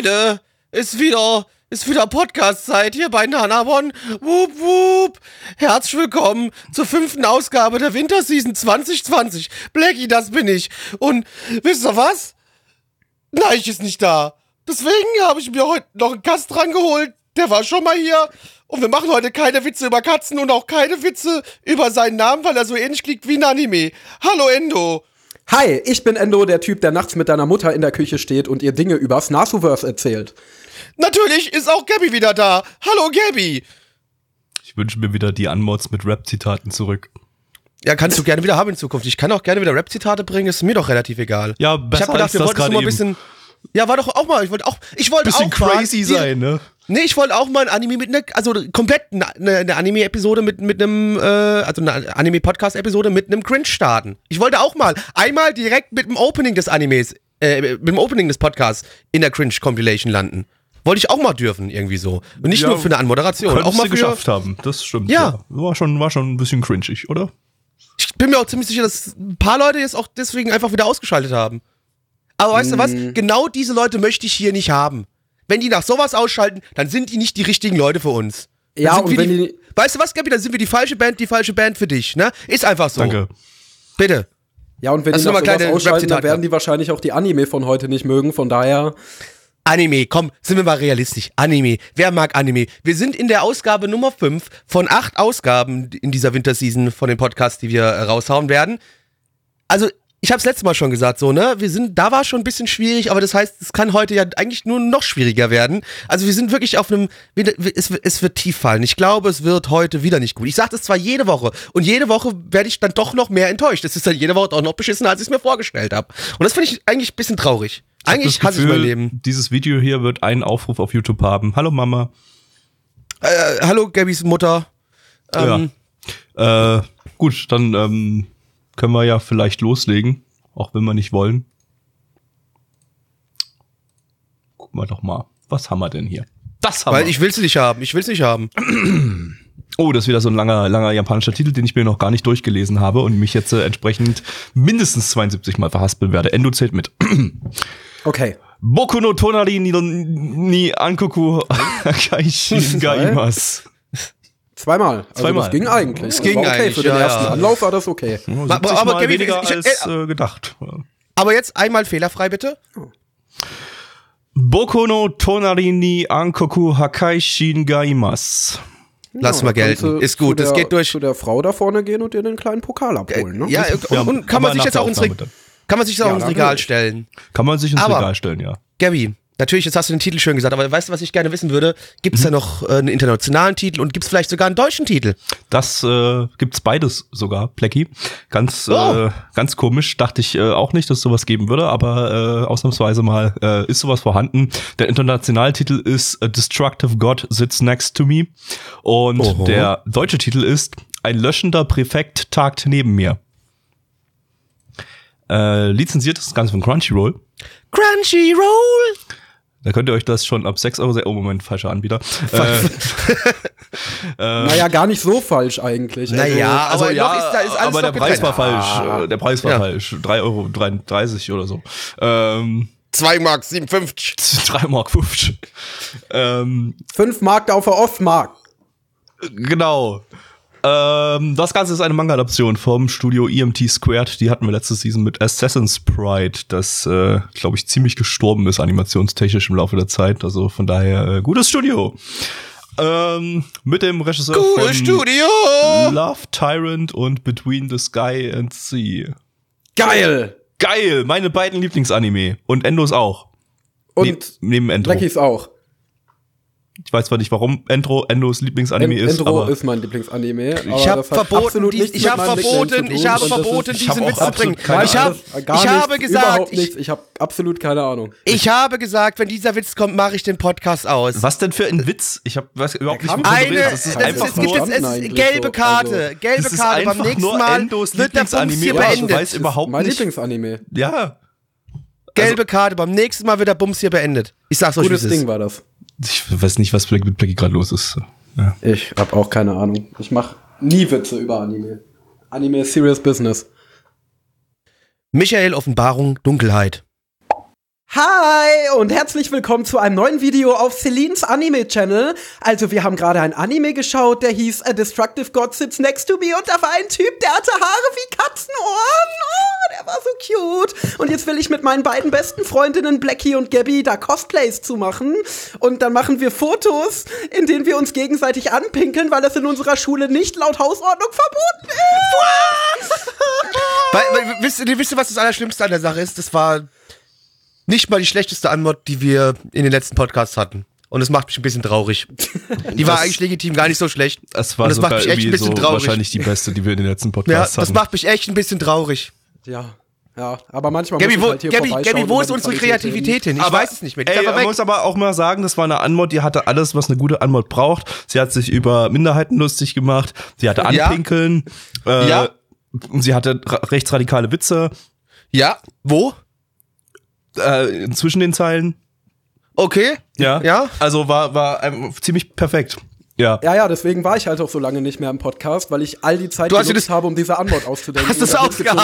Leute, ist wieder, ist wieder Podcast-Zeit hier bei Nanabon. Wup, wup. Herzlich willkommen zur fünften Ausgabe der Winterseason 2020. Blackie, das bin ich. Und wisst ihr was? Neich ist nicht da. Deswegen habe ich mir heute noch einen Gast rangeholt. Der war schon mal hier. Und wir machen heute keine Witze über Katzen und auch keine Witze über seinen Namen, weil er so ähnlich klingt wie ein Anime. Hallo Endo. Hi, ich bin Endo, der Typ, der nachts mit deiner Mutter in der Küche steht und ihr Dinge übers Nasuverse erzählt. Natürlich ist auch Gabby wieder da. Hallo Gabby. Ich wünsche mir wieder die Unmods mit Rap-Zitaten zurück. Ja, kannst du gerne wieder haben in Zukunft. Ich kann auch gerne wieder Rap-Zitate bringen, ist mir doch relativ egal. Ja, besser ich hab gedacht, als wir das wollten mal ein bisschen. Ja, war doch auch mal. Ich wollte auch. Ich wollte Bisschen auch mal crazy sein, ne? Nee, ich wollte auch mal ein Anime mit einer, also komplett eine, eine Anime-Episode mit, mit einem, äh, also eine Anime-Podcast-Episode mit einem Cringe starten. Ich wollte auch mal einmal direkt mit dem Opening des Animes, äh, mit dem Opening des Podcasts in der Cringe-Compilation landen. Wollte ich auch mal dürfen, irgendwie so. Und nicht Ja, nur für eine Anmoderation, auch mal für, geschafft haben, das stimmt. Ja. War, schon, war schon ein bisschen cringig, oder? Ich bin mir auch ziemlich sicher, dass ein paar Leute jetzt auch deswegen einfach wieder ausgeschaltet haben. Aber weißt du was? Genau diese Leute möchte ich hier nicht haben. Wenn die nach sowas ausschalten, dann sind die nicht die richtigen Leute für uns. Dann Ja, und wenn die, die- Weißt du was, Gabi? Dann sind wir die falsche Band, die falsche Band für dich, ne? Ist einfach so. Danke. Bitte. Ja, und wenn Hast die noch mal sowas kleine ausschalten, dann werden die wahrscheinlich auch die Anime von heute nicht mögen. Von daher, Anime, komm, sind wir mal realistisch. Anime. Wer mag Anime? Wir sind in der Ausgabe Nummer 5 von acht Ausgaben in dieser Winterseason von den Podcasts, die wir äh, raushauen werden. Also, ich hab's letztes Mal schon gesagt, so, ne? Wir sind, da war schon ein bisschen schwierig, aber das heißt, es kann heute ja eigentlich nur noch schwieriger werden. Also, wir sind wirklich auf einem, es, es wird tief fallen. Ich glaube, es wird heute wieder nicht gut. Ich sage das zwar jede Woche und jede Woche werde ich dann doch noch mehr enttäuscht. Es ist dann jede Woche auch noch beschissener, als ich es mir vorgestellt habe. Und das finde ich eigentlich ein bisschen traurig. Eigentlich Das hasse ich mein Leben. Dieses Video hier wird einen Aufruf auf YouTube haben. Hallo Mama. Äh, hallo, Gabys Mutter. Ähm, Ja. Äh, gut, dann ähm, können wir ja vielleicht loslegen, auch wenn wir nicht wollen. Gucken wir doch mal. Was haben wir denn hier? Das haben Weil wir. ich will's nicht haben. Ich will's nicht haben. Oh, das ist wieder so ein langer, langer japanischer Titel, den ich mir noch gar nicht durchgelesen habe und mich jetzt äh, entsprechend mindestens 72 Mal verhaspeln werde. Endo zählt mit. okay. Boku no Tonari ni, ni Ankoku Kaishin Gaimas. Zweimal. Also Zweimal. das ging eigentlich. Es ging okay. eigentlich, Für den ja, ersten ja. Anlauf war das okay. Aber- Aber, aber mal Gabi, weniger ich- als äh, äh, gedacht. Aber jetzt einmal fehlerfrei, bitte. Boku no Tonari ni Ankoku Hakaishin Gaimas. Lass Ja, mal gelten. Ist gut. Es geht durch. Zu der Frau da vorne gehen und dir den kleinen Pokal abholen, ne? Ja, und, Ja, und kann man sich jetzt auch ins, dann. kann man sich das auch Ja, ins Regal stellen. Kann man sich ins Aber- Regal stellen, ja. Gabi, natürlich, jetzt hast du den Titel schön gesagt, aber weißt du, was ich gerne wissen würde? Gibt es da noch äh, einen internationalen Titel und gibt es vielleicht sogar einen deutschen Titel? Das äh, gibt's beides sogar, Plecky. Ganz, Oh. äh, ganz komisch. Dachte ich äh, auch nicht, dass es sowas geben würde, aber äh, ausnahmsweise mal äh, ist sowas vorhanden. Der internationale Titel ist A Destructive God Sits Next to Me. Und Oho. der deutsche Titel ist Ein löschender Präfekt tagt neben mir. Äh, lizenziert ist das Ganze von Crunchyroll. Crunchyroll! Da könnt ihr euch das schon ab 6 Euro, se- oh Moment, falscher Anbieter. Äh, Naja, gar nicht so falsch eigentlich. Also, Naja, aber noch ist, da ist alles aber der Preis war falsch. Äh, Der Preis war Ja. falsch. 3,33 Euro oder so. Ähm, 2 Mark 57. 3 Mark 50. Ähm, Fünf Mark auf der Ostmark. genau. Ähm, das Ganze ist eine Manga-Adaption vom Studio EMT Squared. Die hatten wir letzte Season mit Assassin's Pride, das, äh, glaube ich, ziemlich gestorben ist, animationstechnisch im Laufe der Zeit. Also von daher, äh, gutes Studio. Ähm, mit dem Regisseur Gutes von Studio! Love Tyrant und Between the Sky and Sea. Geil! Geil, meine beiden Lieblingsanime. Und Endos auch. Und Ne- neben Endo. Blackies auch. Ich weiß zwar nicht, warum Endro Endos Lieblingsanime En- ist, Endro aber ist mein Lieblingsanime. Ich habe verboten, nichts ich habe verboten, ich habe verboten, hab diesen Witz zu bringen. absolut keine Ich gar ich nichts, habe gesagt, ich. Ich habe absolut keine Ahnung. ich habe gesagt, wenn dieser Witz kommt, mache ich den Podcast aus. was denn für ein Witz? Ich habe weiß überhaupt nicht, wovon Eine, das ist, einfach es gibt es gelbe Karte, also- gelbe Karte. Beim nächsten Mal wird der Bums hier und ich beendet. weiß überhaupt mein. Lieblingsanime. Ja, Gelbe Karte, beim nächsten Mal wird der Bums hier beendet. Ich sag's euch, Gutes Ding war das. Ich weiß nicht, was mit Blackie gerade los ist. Ja. Ich habe auch keine Ahnung. Ich mache nie Witze über Anime. Anime ist serious business. Michael Offenbarung Dunkelheit. Hi und herzlich willkommen zu einem neuen Video auf Celines Anime Channel. Also wir haben gerade ein Anime geschaut, der hieß A Destructive God Sits Next to Me und da war ein Typ, der hatte Haare wie Katzenohren. Oh, der war so cute. Und jetzt will ich mit meinen beiden besten Freundinnen Blackie und Gabby da Cosplays zu machen. Und dann machen wir Fotos, in denen wir uns gegenseitig anpinkeln, weil das in unserer Schule nicht laut Hausordnung verboten ist. Weil, weil, wisst, ihr, wisst ihr, was das Allerschlimmste an der Sache ist? Das war nicht mal die schlechteste Antwort, die wir in den letzten Podcasts hatten. Und es macht mich ein bisschen traurig. Die war Das- eigentlich legitim gar nicht so schlecht. Es war Und das sogar macht mich echt ein bisschen so traurig. wahrscheinlich die beste, die wir in den letzten Ja, Podcasts das hatten. macht mich echt ein bisschen traurig. Ja, ja, aber manchmal Gabby, muss wo, ich halt hier Gabby, Gabby, wo ist unsere Kreativität hin? Ich aber, weiß es nicht mehr. Die Ey, man muss aber auch mal sagen, das war eine Antwort, die hatte alles, was eine gute Antwort braucht. Sie hat sich über Minderheiten lustig gemacht. Sie hatte Ja. Anpinkeln. Äh, Ja. Sie hatte ra- rechtsradikale Witze Ja, wo? Äh, zwischen den Zeilen. Okay. Ja. Ja. Also war, war ähm, ziemlich perfekt. Ja. Ja, ja, deswegen war ich halt auch so lange nicht mehr im Podcast, weil ich all die Zeit Du hast dir genutzt das- habe, um diese Antwort auszudenken. Hast du es Und da gibt's jetzt nur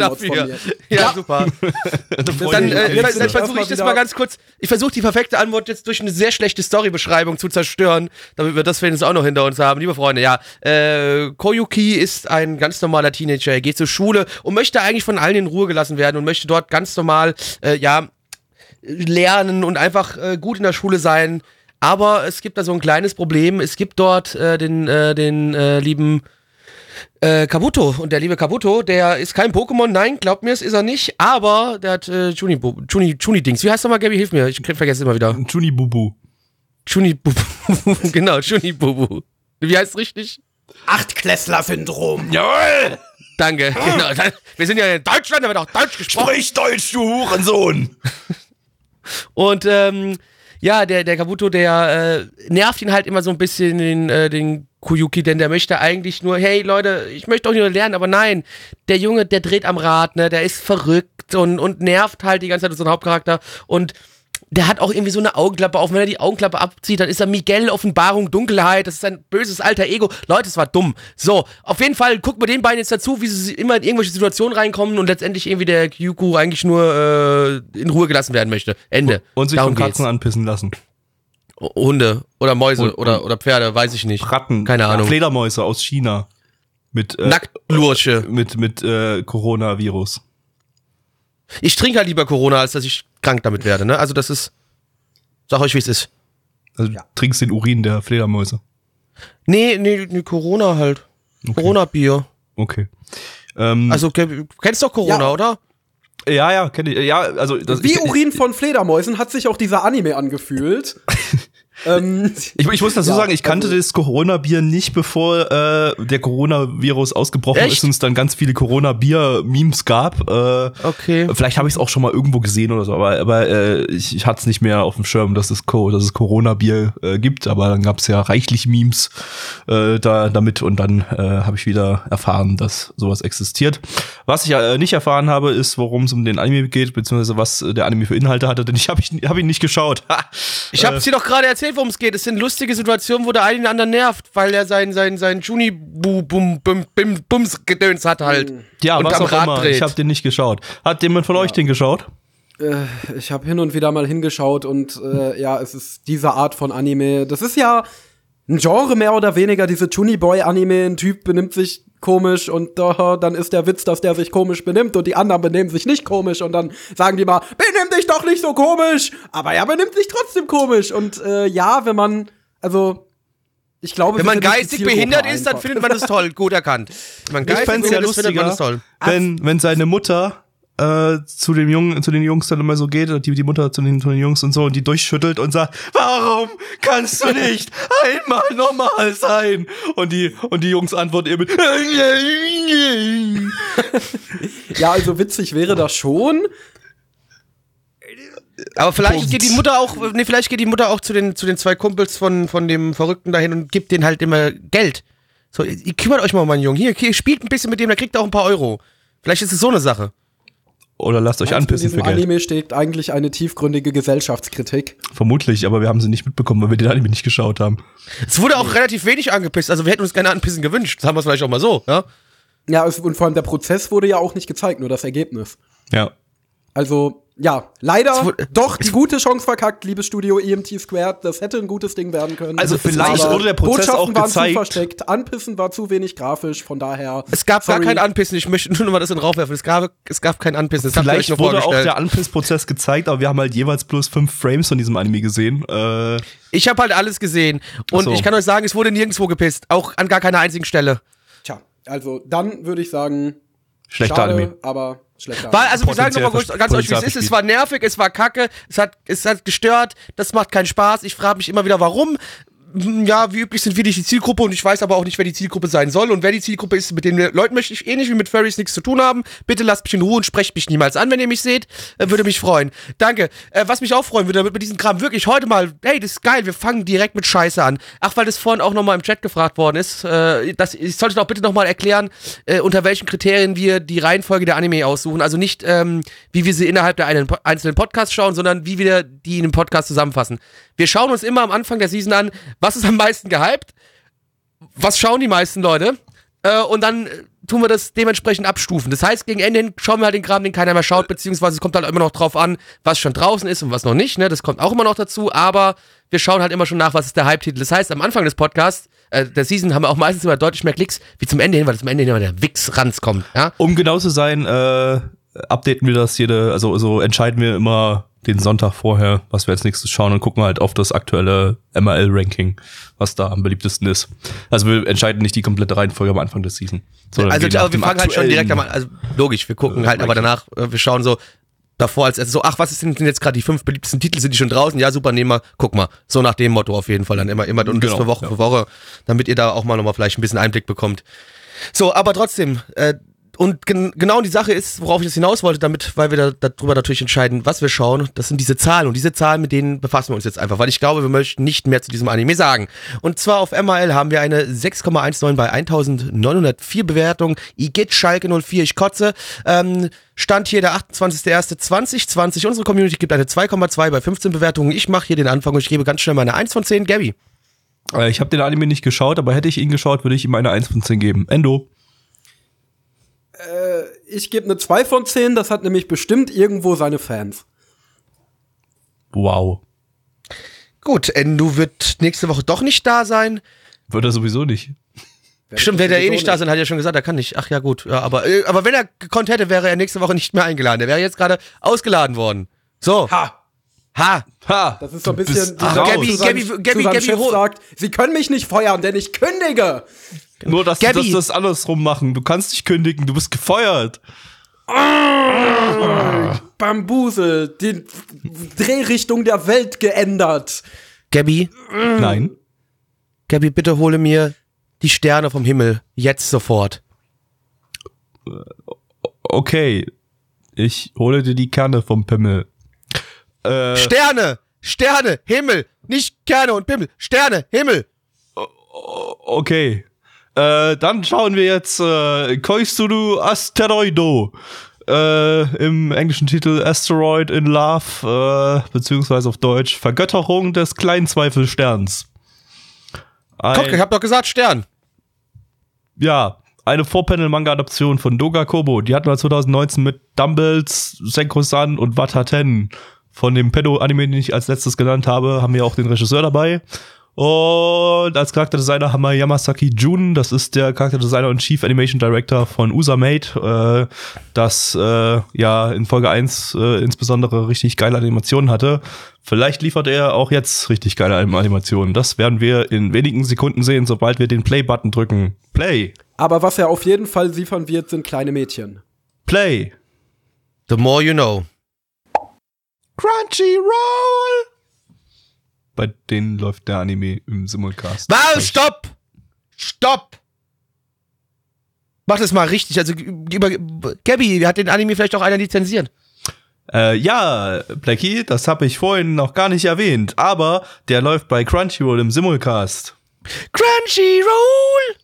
eine ausgearbeitet dafür? mir. Ja, super. Dann äh, jetzt versuche ich das mal ganz kurz. Ich versuche die perfekte Antwort jetzt durch eine sehr schlechte Storybeschreibung zu zerstören, damit wir das wenigstens auch noch hinter uns haben. Liebe Freunde, ja, äh, Koyuki ist ein ganz normaler Teenager. Er geht zur Schule und möchte eigentlich von allen in Ruhe gelassen werden und möchte dort ganz normal, äh, ja, lernen und einfach äh, gut in der Schule sein. Aber es gibt da so ein kleines Problem. Es gibt dort äh, den, äh, den äh, lieben äh, Kabuto. Und der liebe Kabuto, der ist kein Pokémon, nein, glaubt mir, es ist er nicht. Aber der hat äh, Juni, Juni, Juni Dings. Wie heißt er mal, Gabby? Hilf mir, ich vergesse immer wieder. Juni Bubu. Juni Bubu. genau, Juni Bubu. Wie heißt es richtig? Achtklässler-Syndrom. Jawohl! Danke, genau. Wir sind ja in Deutschland, da wird auch Deutsch gesprochen. Sprich Deutsch, du Hurensohn! Und ähm, ja, der, der Kabuto, der äh, nervt ihn halt immer so ein bisschen, den, äh, den Kuyuki, denn der möchte eigentlich nur, hey Leute, ich möchte auch nur lernen, aber nein, der Junge, der dreht am Rad, ne, der ist verrückt und, und nervt halt die ganze Zeit unseren Hauptcharakter und der hat auch irgendwie so eine Augenklappe auf. Wenn er die Augenklappe abzieht, dann ist er Miguel Offenbarung Dunkelheit. Das ist ein böses alter Ego. Leute, es war dumm. So, auf jeden Fall gucken wir den beiden jetzt dazu, wie sie immer in irgendwelche Situationen reinkommen und letztendlich irgendwie der Kyuku eigentlich nur äh, in Ruhe gelassen werden möchte. Ende. Und sich Darum von Katzen geht's. anpissen lassen. Hunde oder Mäuse Und- oder, oder Pferde, weiß ich nicht. Ratten. Keine Ahnung. Fledermäuse aus China. Mit, äh, Nacktlursche. mit, mit äh, Coronavirus. Ich trinke halt lieber Corona, als dass ich krank damit werde. Ne? Also das ist, sag euch, wie es ist. Also du trinkst den Urin der Fledermäuse. Nee, nee, nee Corona halt. Corona-Bier. Okay. Ähm, Also, ke- kennst doch Corona, Ja. oder? ja, ja, kenne ich. Ja, also das, Wie ich, Urin von Fledermäusen hat sich auch dieser Anime angefühlt. ähm, Ich, ich muss dazu Ja, sagen, ich kannte also- das Corona-Bier nicht, bevor äh, der Coronavirus ausgebrochen Echt? ist und es dann ganz viele Corona-Bier-Memes gab. Äh, Okay. Vielleicht habe ich es auch schon mal irgendwo gesehen oder so, aber, aber äh, ich, ich hatte es nicht mehr auf dem Schirm, dass es, Co dass es Corona-Bier äh, gibt, aber dann gab es ja reichlich Memes äh, da damit und dann äh, habe ich wieder erfahren, dass sowas existiert. Was ich äh, nicht erfahren habe, ist, worum es um den Anime geht, beziehungsweise was äh, der Anime für Inhalte hatte, denn ich habe ich, hab ihn nicht geschaut. Ha! Ich hab's dir doch gerade erzählt, worum es geht. Es sind lustige Situationen, wo der eine den anderen nervt, weil er sein, sein, sein juni bu bum bum bum bums gedöns hat halt. Ja, und was am auch Rad immer. dreht. Ich habe den nicht geschaut. Hat jemand von euch den geschaut? äh, ich habe hin und wieder mal hingeschaut und äh, ja, es ist diese Art von Anime. Das ist ja ein Genre mehr oder weniger, diese Chuni Boy Anime. Ein Typ benimmt sich komisch und äh, dann ist der Witz, dass der sich komisch benimmt und die anderen benehmen sich nicht komisch und dann sagen die mal, benimm dich doch nicht so komisch, aber er benimmt sich trotzdem komisch und äh, ja, wenn man, also ich glaube, Wenn man geistig behindert ist, dann einfach. findet man das toll. Gut erkannt. Wenn man Ich geistig fänd's ja behindert ist, findet man lustiger, wenn, wenn seine Mutter äh, zu dem Jungen, zu den Jungs dann immer so geht, die, die Mutter zu den, zu den Jungs und so und die durchschüttelt und sagt, warum kannst du nicht einmal normal sein? Und die, und die Jungs antworten ihr mit, Ja, also witzig wäre das schon. Aber vielleicht Punkt. geht die Mutter auch, nee, vielleicht geht die Mutter auch zu den, zu den zwei Kumpels von, von dem Verrückten dahin und gibt denen halt immer Geld. So, ihr kümmert euch mal um meinen Jungen. Hier, hier, spielt ein bisschen mit dem, der kriegt auch ein paar Euro. Vielleicht ist es so eine Sache. Oder lasst euch In anpissen diesem für Geld. Anime steht eigentlich eine tiefgründige Gesellschaftskritik. Vermutlich, aber wir haben sie nicht mitbekommen, weil wir den Anime nicht geschaut haben. Es wurde auch relativ wenig angepisst. Also wir hätten uns gerne anpissen gewünscht. Das haben wir es vielleicht auch mal so, ja? Ja, es, und vor allem der Prozess wurde ja auch nicht gezeigt, nur das Ergebnis. Ja. Also, ja, leider doch die gute Chance verkackt, liebes Studio EMT Squared. Das hätte ein gutes Ding werden können. Also vielleicht wurde der Prozess Botschaften auch waren zu gezeigt. versteckt, Anpissen war zu wenig grafisch, von daher. Es gab sorry. gar kein Anpissen. Ich möchte nur noch mal das in den Raum werfen. Es gab, es gab kein Anpissen. Das Vielleicht nur wurde auch der Anpissprozess gezeigt, aber wir haben halt jeweils bloß fünf Frames von diesem Anime gesehen. Äh, Ich habe halt alles gesehen. Und so. ich kann euch sagen, es wurde nirgendwo gepisst. Auch an gar keiner einzigen Stelle. Tja, also dann würde ich sagen, schlechter schade, Anime. aber schlechter Weil, Anime. also wir sagen nochmal ganz euch, wie es Potenzial ist. Es war nervig, es war kacke, es hat, es hat gestört, das macht keinen Spaß. Ich frage mich immer wieder, warum. Ja, wie üblich sind wir nicht die Zielgruppe und ich weiß aber auch nicht, wer die Zielgruppe sein soll. Und wer die Zielgruppe ist, mit den Leuten möchte ich ähnlich wie mit Furries nichts zu tun haben. Bitte lasst mich in Ruhe und sprecht mich niemals an, wenn ihr mich seht. Äh, würde mich freuen. Danke. Äh, was mich auch freuen würde, damit wir diesen Kram wirklich heute mal, hey, das ist geil, wir fangen direkt mit Scheiße an. Ach, weil das vorhin auch nochmal im Chat gefragt worden ist. Äh, das, ich sollte doch bitte nochmal erklären, äh, unter welchen Kriterien wir die Reihenfolge der Anime aussuchen. Also nicht, ähm, wie wir sie innerhalb der einen, einzelnen Podcasts schauen, sondern wie wir die in einem Podcast zusammenfassen. Wir schauen uns immer am Anfang der Season an, was ist am meisten gehypt, was schauen die meisten Leute äh, und dann äh, tun wir das dementsprechend abstufen. Das heißt, gegen Ende hin schauen wir halt den Kram, den keiner mehr schaut, beziehungsweise es kommt halt immer noch drauf an, was schon draußen ist und was noch nicht, ne? Das kommt auch immer noch dazu, aber wir schauen halt immer schon nach, was ist der Hype-Titel. Das heißt, am Anfang des Podcasts, äh, der Season, haben wir auch meistens immer deutlich mehr Klicks, wie zum Ende hin, weil zum Ende hin immer der Wix-Ranz kommt, ja? Um genau zu sein, äh, updaten wir das jede, also so entscheiden wir immer den Sonntag vorher, was wir als nächstes schauen und gucken halt auf das aktuelle MRL-Ranking, was da am beliebtesten ist. Also wir entscheiden nicht die komplette Reihenfolge am Anfang der Season. Also aber wir fangen halt schon direkt am, also logisch, wir gucken Äh, halt, aber danach, äh, wir schauen so davor als erstes so, ach, was ist denn jetzt gerade die fünf beliebtesten Titel, sind die schon draußen? Ja, super, nehmen wir, guck mal. So nach dem Motto auf jeden Fall dann immer, immer und das Genau, für Woche ja. für Woche, damit ihr da auch mal nochmal vielleicht ein bisschen Einblick bekommt. So, aber trotzdem, äh, und gen genau die Sache ist, worauf ich das hinaus wollte, damit, weil wir da, darüber natürlich entscheiden, was wir schauen, das sind diese Zahlen. Und diese Zahlen, mit denen befassen wir uns jetzt einfach, weil ich glaube, wir möchten nicht mehr zu diesem Anime sagen. Und zwar auf MRL haben wir eine 6,19 bei 1904 Bewertungen. Igitt Schalke 04, ich kotze. Ähm, Stand hier der 28.01.2020. Unsere Community gibt eine 2,2 bei 15 Bewertungen. Ich mache hier den Anfang und ich gebe ganz schnell meine 1 von 10. Gabby. Äh, ich habe den Anime nicht geschaut, aber hätte ich ihn geschaut, würde ich ihm eine 1 von 10 geben. Endo. Ich gebe eine 2 von 10, das hat nämlich bestimmt irgendwo seine Fans. Wow. Gut, Endo wird nächste Woche doch nicht da sein. Würde er sowieso nicht. Stimmt, wäre der eh nicht da sein, hat er schon gesagt, er kann nicht. Ach ja, gut. Ja, aber, äh, aber wenn er gekonnt hätte, wäre er nächste Woche nicht mehr eingeladen. Der wäre jetzt gerade ausgeladen worden. So. Ha! Ha. Ha! Das ist so ein bisschen, Ach, er raus. Gabby, Gabby, Gabby, Gabby, hol- sagt, Sie können mich nicht feuern, denn ich kündige. Nur, dass Gabby. du das, das andersrum machen. Du kannst dich kündigen, du bist gefeuert. Bambusel, die Drehrichtung der Welt geändert. Gabby, Nein. Gabby, bitte hole mir die Sterne vom Himmel. Jetzt sofort. Okay. Ich hole dir die Kerne vom Pimmel. Äh, Sterne! Sterne! Himmel! Nicht Kerne und Pimmel. Sterne! Himmel! okay. Äh, dann schauen wir jetzt äh, Koisuru Asteroido. Äh, Im englischen Titel Asteroid in Love, äh, beziehungsweise auf Deutsch Vergötterung des Kleinzweifelsterns. Ein, Guck, ich hab doch gesagt Stern. Ja, eine Vorpanel-Manga-Adaption von Doga Kobo. Die hatten wir 2019 mit Dumbles, Senko-san und Wataten. Von dem Pedo-Anime, den ich als letztes genannt habe, haben wir auch den Regisseur dabei. Und als Charakterdesigner haben wir Yamasaki Jun, das ist der Charakterdesigner und Chief Animation Director von Usamate, äh, das äh, ja in Folge 1 äh, insbesondere richtig geile Animationen hatte. Vielleicht liefert er auch jetzt richtig geile Animationen. Das werden wir in wenigen Sekunden sehen, sobald wir den Play-Button drücken. Play! Aber was er auf jeden Fall liefern wird, sind kleine Mädchen. Play! The more you know. Crunchyroll! Bei denen läuft der Anime im Simulcast. Was? Stopp! Stopp! Mach das mal richtig. Also, über, Gabby, hat den Anime vielleicht auch einer lizenziert? Äh, ja, Blackie, das habe ich vorhin noch gar nicht erwähnt, aber der läuft bei Crunchyroll im Simulcast. Crunchyroll!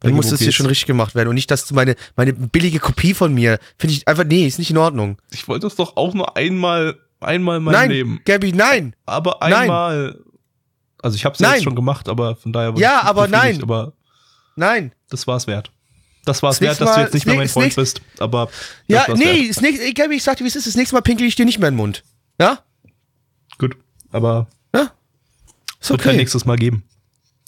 Dann muss das hier schon richtig gemacht werden und nicht, dass meine, meine billige Kopie von mir, finde ich einfach, nee, ist nicht in Ordnung. Ich wollte das doch auch nur einmal, einmal in meinem nein, Leben. Gabby, nein! Aber Nein. einmal. Also ich habe es Nein. jetzt schon gemacht, aber von daher Ja, aber nein. Aber Nein! das war's wert. Das war's Das wert, dass du jetzt nicht mehr mein Freund bist. Aber Ja, nee, das nächste, ey, Gabby, ich sag dir, wie es ist, das nächste Mal pinkel ich dir nicht mehr in den Mund. Ja? Gut. Aber Ja? Ist wird kein okay. nächstes Mal geben.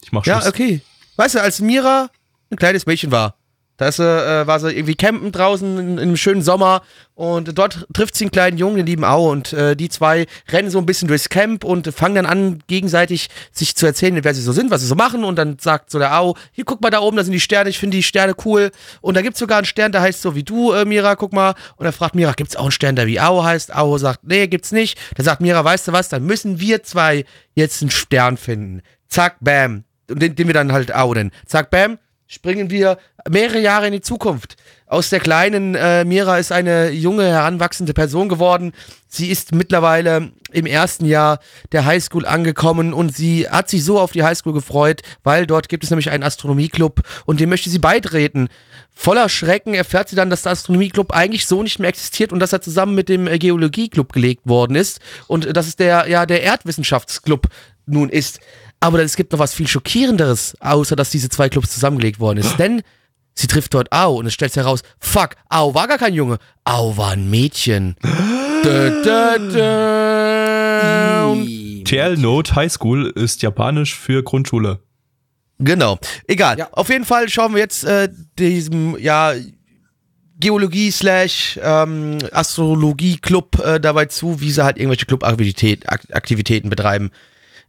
Ich mach Schluss. Ja, okay. Weißt du, als Mira ein kleines Mädchen war, da ist äh, war sie irgendwie campen draußen in, in einem schönen Sommer und dort trifft sie einen kleinen Jungen, den lieben Au und äh, die zwei rennen so ein bisschen durchs Camp und fangen dann an, gegenseitig sich zu erzählen, wer sie so sind, was sie so machen und dann sagt so der Au, hier guck mal da oben, da sind die Sterne, ich finde die Sterne cool und da gibt's sogar einen Stern, der heißt so wie du, äh, Mira, guck mal und er fragt Mira, gibt's auch einen Stern, der wie Au heißt? Au sagt, nee, gibt's nicht. Dann sagt Mira, weißt du was, dann müssen wir zwei jetzt einen Stern finden. Zack, bam, und den, den wir dann halt Au nennen. Zack, bam, springen wir mehrere Jahre in die Zukunft. Aus der kleinen äh, Mira ist eine junge, heranwachsende Person geworden. Sie ist mittlerweile im ersten Jahr der Highschool angekommen und sie hat sich so auf die Highschool gefreut, weil dort gibt es nämlich einen Astronomieclub und dem möchte sie beitreten. Voller Schrecken erfährt sie dann, dass der Astronomieclub eigentlich so nicht mehr existiert und dass er zusammen mit dem Geologieclub gelegt worden ist und äh, dass es der, ja, der Erdwissenschaftsclub nun ist. Aber es gibt noch was viel schockierenderes, außer dass diese zwei Clubs zusammengelegt worden ist. Denn sie trifft dort Au und es stellt sich heraus, fuck, Au war gar kein Junge, Au war ein Mädchen. dö, dö, dö. TL Note High School ist japanisch für Grundschule. Genau, egal. Ja. Auf jeden Fall schauen wir jetzt äh, diesem, ja, Geologie slash ähm, Astrologie Club äh, dabei zu, wie sie halt irgendwelche Clubaktivitäten Aktivitäten betreiben.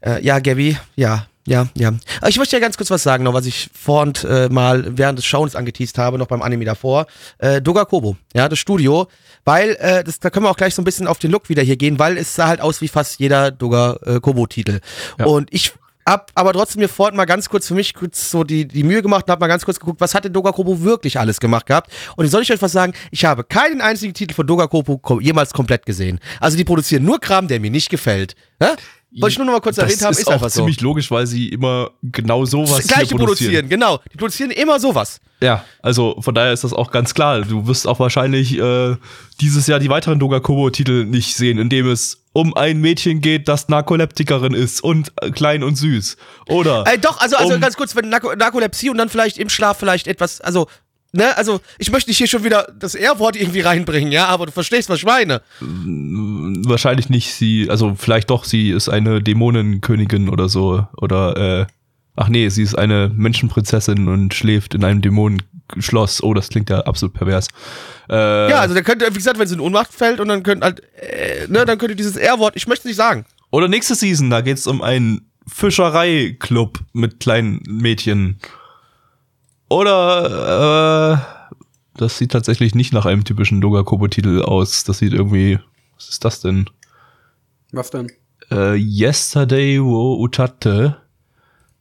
Äh, ja, Gabby, ja, ja, ja. Ich möchte ja ganz kurz was sagen, noch was ich vorhin äh, mal während des Schauens angeteased habe, noch beim Anime davor. Äh, Doga Kobo, ja, das Studio, weil äh, das, da können wir auch gleich so ein bisschen auf den Look wieder hier gehen, weil es sah halt aus wie fast jeder Doga äh, Kobo Titel. Ja. Und ich hab aber trotzdem mir vorhin mal ganz kurz für mich kurz so die, die Mühe gemacht und hab mal ganz kurz geguckt, was hat denn Doga Kobo wirklich alles gemacht gehabt. Und soll ich euch was sagen? Ich habe keinen einzigen Titel von Doga Kobo ko jemals komplett gesehen. Also die produzieren nur Kram, der mir nicht gefällt. Ja? Wollte ich nur noch mal kurz das erwähnt haben, ist, auch einfach so. ziemlich logisch, weil sie immer genau sowas das gleiche hier produzieren. genau. Die produzieren immer sowas. Ja, also von daher ist das auch ganz klar. Du wirst auch wahrscheinlich äh, dieses Jahr die weiteren Dogakobo-Titel nicht sehen, in dem es um ein Mädchen geht, das Narkoleptikerin ist und äh, klein und süß. Oder Äh, doch, also, also Um- ganz kurz, wenn Narko Narkolepsie und dann vielleicht im Schlaf vielleicht etwas, also, ne, also ich möchte nicht hier schon wieder das R-Wort irgendwie reinbringen, ja, aber du verstehst, was ich meine. wahrscheinlich nicht sie, also vielleicht doch, sie ist eine Dämonenkönigin oder so. Oder äh, ach nee, sie ist eine Menschenprinzessin und schläft in einem Dämonenschloss. Oh, das klingt ja absolut pervers. Äh, Ja, also der könnte, wie gesagt, wenn sie in Ohnmacht fällt und dann könnte halt, äh, ne, dann könnte dieses R-Wort, ich möchte es nicht sagen. Oder nächste Season, da geht's um einen Fischereiklub mit kleinen Mädchen. Oder äh, das sieht tatsächlich nicht nach einem typischen Dogakobo-Titel aus. Das sieht irgendwie. Was ist das denn? Was denn? Äh, Yesterday wo Utate. Oh,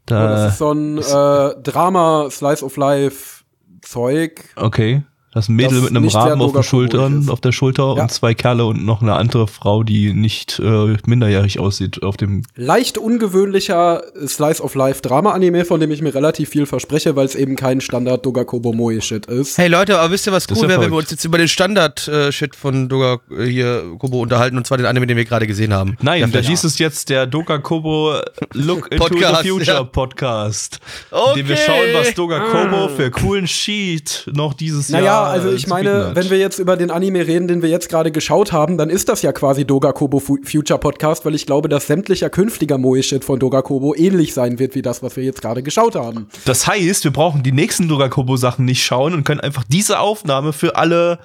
das Da. ist so ein äh, Drama, Slice of Life Zeug. Okay. Das ist ein Mädel Das mit einem Raben sehr auf, Schultern, auf der Schulter Ja. und zwei Kerle und noch eine andere Frau, die nicht äh, minderjährig aussieht auf dem Leicht ungewöhnlicher Slice of Life Drama Anime, von dem ich mir relativ viel verspreche, weil es eben kein Standard Dogakobo Moe Shit ist. Hey Leute, aber wisst ihr, was cool wäre, wenn wir uns jetzt über den Standard-Shit von Doga äh, hier Kobo unterhalten und zwar den Anime, den wir gerade gesehen haben. Nein, Ja, da hieß es jetzt der Dogakobo Look into Podcast, the Future ja. Podcast. Okay. In dem wir schauen, was Dogakobo für coolen Sheet noch dieses Naja, Jahr also äh, ich meine, wenn wir jetzt über den Anime reden, den wir jetzt gerade geschaut haben, dann ist das ja quasi Dogakobo Fu Future Podcast, weil ich glaube, dass sämtlicher künftiger Moe-Shit von Dogakobo ähnlich sein wird wie das, was wir jetzt gerade geschaut haben. Das heißt, wir brauchen die nächsten Dogakobo-Sachen nicht schauen und können einfach diese Aufnahme für alle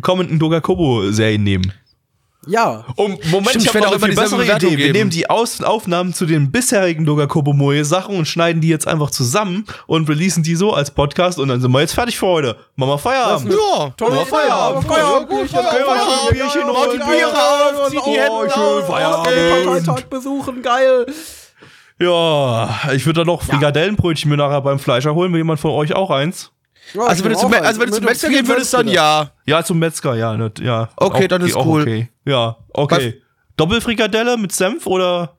kommenden Dogakobo-Serien nehmen. Ja. Und Moment, Stimmt, ich habe auch eine immer dieselbe bessere Bewertung Idee. Wir geben. nehmen die Aus Aufnahmen zu den bisherigen Dogakobo Moe Sachen und schneiden die jetzt einfach zusammen und releasen die so als Podcast und dann sind wir jetzt fertig für heute. Machen wir Feierabend. Ja, wir Idee. Feierabend. Feierabend. Feierabend. Bierchen, die Biere auf, zieht die Hände Oh, schön, auf. Feierabend. Den Parteitag besuchen, geil. Ja, ich würde da noch Frikadellenbrötchen mir nachher beim Fleischer holen. Will jemand von euch auch eins? Ja, Also wenn du zum, also wenn du zum Metzger gehen würdest, dann ja. Ja, zum Metzger, ja. Ne, ja. Okay, Auch- dann ist cool. Okay. Ja, okay. Doppelfrikadelle mit Senf oder?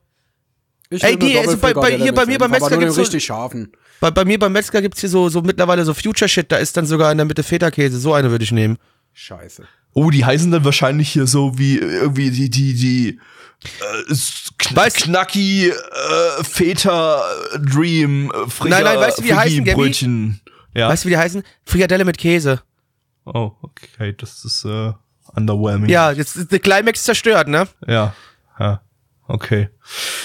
Ich Ey, die- also bei- bei- hier bei mir beim Metzger gibt's so- richtig scharfen. Bei, bei mir beim Metzger gibt's hier so, so mittlerweile so Future-Shit, da ist dann sogar in der Mitte Feta-Käse. So eine würde ich nehmen. Scheiße. Oh, die heißen dann wahrscheinlich hier so wie irgendwie die, die, die äh, kn knacki äh, Feta Dream äh, Frika, Nein, nein, weißt du, wie die heißen, Gabby? Brötchen. Ja. Weißt du, wie die heißen? Frikadelle mit Käse. Oh, okay, das ist äh, underwhelming. Ja, jetzt ist der Climax zerstört, ne? Ja. Ja. Okay.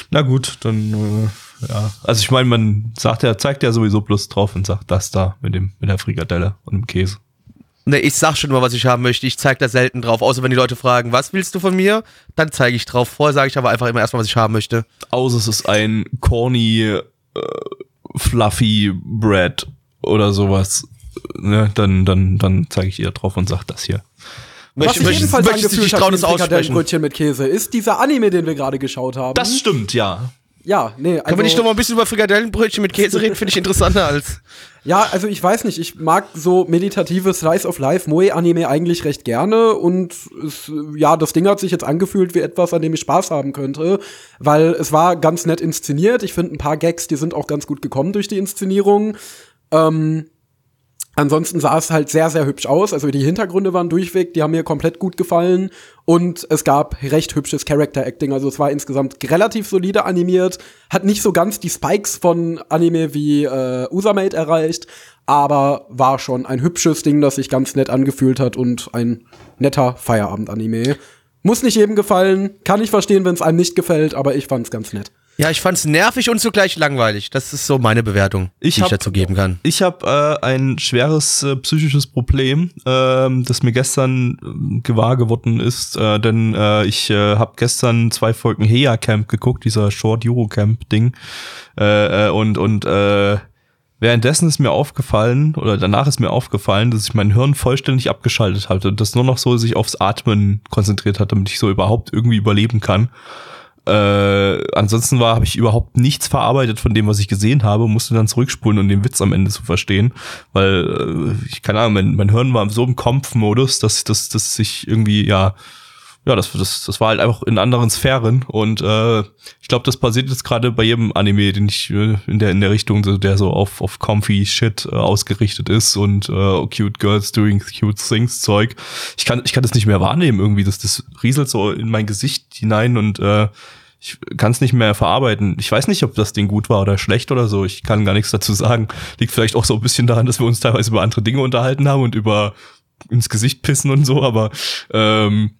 Na gut, dann äh, ja. Also ich meine, man sagt ja, zeigt ja sowieso bloß drauf und sagt das da mit dem mit der Frikadelle und dem Käse. Ne, ich sag schon mal, was ich haben möchte. Ich zeig da selten drauf. Außer wenn die Leute fragen, was willst du von mir? Dann zeige ich drauf. Vorher sage ich aber einfach immer erstmal, was ich haben möchte. Außer es ist ein corny äh, fluffy Bread oder sowas. Ne, dann dann dann zeige ich ihr drauf und sag das hier. Was Möchte- sich möchte- ebenfalls möchte sich angefühlt das aussprechen. Frikadellenbrötchen mit Käse, ist dieser Anime, den wir gerade geschaut haben. Das stimmt, ja. ja, nee, also, Können wir nicht noch mal ein bisschen über Frikadellenbrötchen mit Käse reden? Finde ich interessanter als. Ja, also ich weiß nicht, ich mag so meditatives Slice of Life Moe-Anime eigentlich recht gerne und es, ja, das Ding hat sich jetzt angefühlt wie etwas, an dem ich Spaß haben könnte, weil es war ganz nett inszeniert. Ich finde ein paar Gags, die sind auch ganz gut gekommen durch die Inszenierung. Ähm, Ansonsten sah es halt sehr, sehr hübsch aus. Also die Hintergründe waren durchweg, die haben mir komplett gut gefallen. Und es gab recht hübsches Character Acting. Also es war insgesamt relativ solide animiert. Hat nicht so ganz die Spikes von Anime wie äh, Usamate erreicht. Aber war schon ein hübsches Ding, das sich ganz nett angefühlt hat und ein netter Feierabend-Anime. Muss nicht jedem gefallen. Kann ich verstehen, wenn es einem nicht gefällt, aber ich fand's ganz nett. Ja, ich fand's nervig und zugleich langweilig. Das ist so meine Bewertung, Ich die hab- ich dazu geben kann. Ich habe äh, ein schweres äh, psychisches Problem, ähm, das mir gestern ähm, gewahr geworden ist, äh, denn äh, ich äh, habe gestern zwei Folgen Heya Camp geguckt, dieser Short Eurocamp Ding, äh, äh, und und äh, währenddessen ist mir aufgefallen oder danach ist mir aufgefallen, dass ich mein Hirn vollständig abgeschaltet hatte und das nur noch so sich aufs Atmen konzentriert hat, damit ich so überhaupt irgendwie überleben kann. Äh, ansonsten war, habe ich überhaupt nichts verarbeitet von dem, was ich gesehen habe, musste dann zurückspulen und den Witz am Ende zu verstehen, weil äh, ich keine Ahnung, mein, mein Hirn war so im Kampfmodus, dass dass dass sich irgendwie ja ja, das, das, das war halt einfach in anderen Sphären und äh, ich glaube, das passiert jetzt gerade bei jedem Anime, den ich äh, in der in der Richtung, so, der so auf auf comfy Shit äh, ausgerichtet ist und äh, cute girls doing cute things Zeug. Ich kann ich kann das nicht mehr wahrnehmen irgendwie, dass das rieselt so in mein Gesicht hinein und äh, ich kann es nicht mehr verarbeiten. Ich weiß nicht, ob das Ding gut war oder schlecht oder so. Ich kann gar nichts dazu sagen. Liegt vielleicht auch so ein bisschen daran, dass wir uns teilweise über andere Dinge unterhalten haben und über ins Gesicht pissen und so, aber ähm,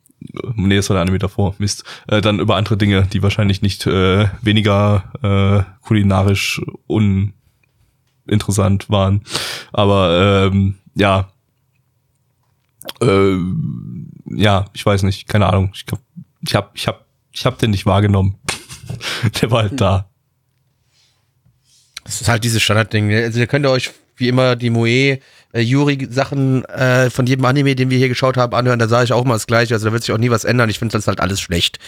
nee, das war der Anime davor, Mist. Äh, dann über andere Dinge, die wahrscheinlich nicht äh, weniger äh, kulinarisch uninteressant waren. Aber ähm, ja. Äh, ja, ich weiß nicht, keine Ahnung. Ich glaub, ich hab, ich hab, ich hab den nicht wahrgenommen. Der war halt da. Das ist halt dieses Standardding. Also ihr könnt euch wie immer die Moe äh, Yuri Sachen äh, von jedem Anime, den wir hier geschaut haben, anhören. Da sage ich auch mal das Gleiche. Also da wird sich auch nie was ändern. Ich finde das halt alles schlecht.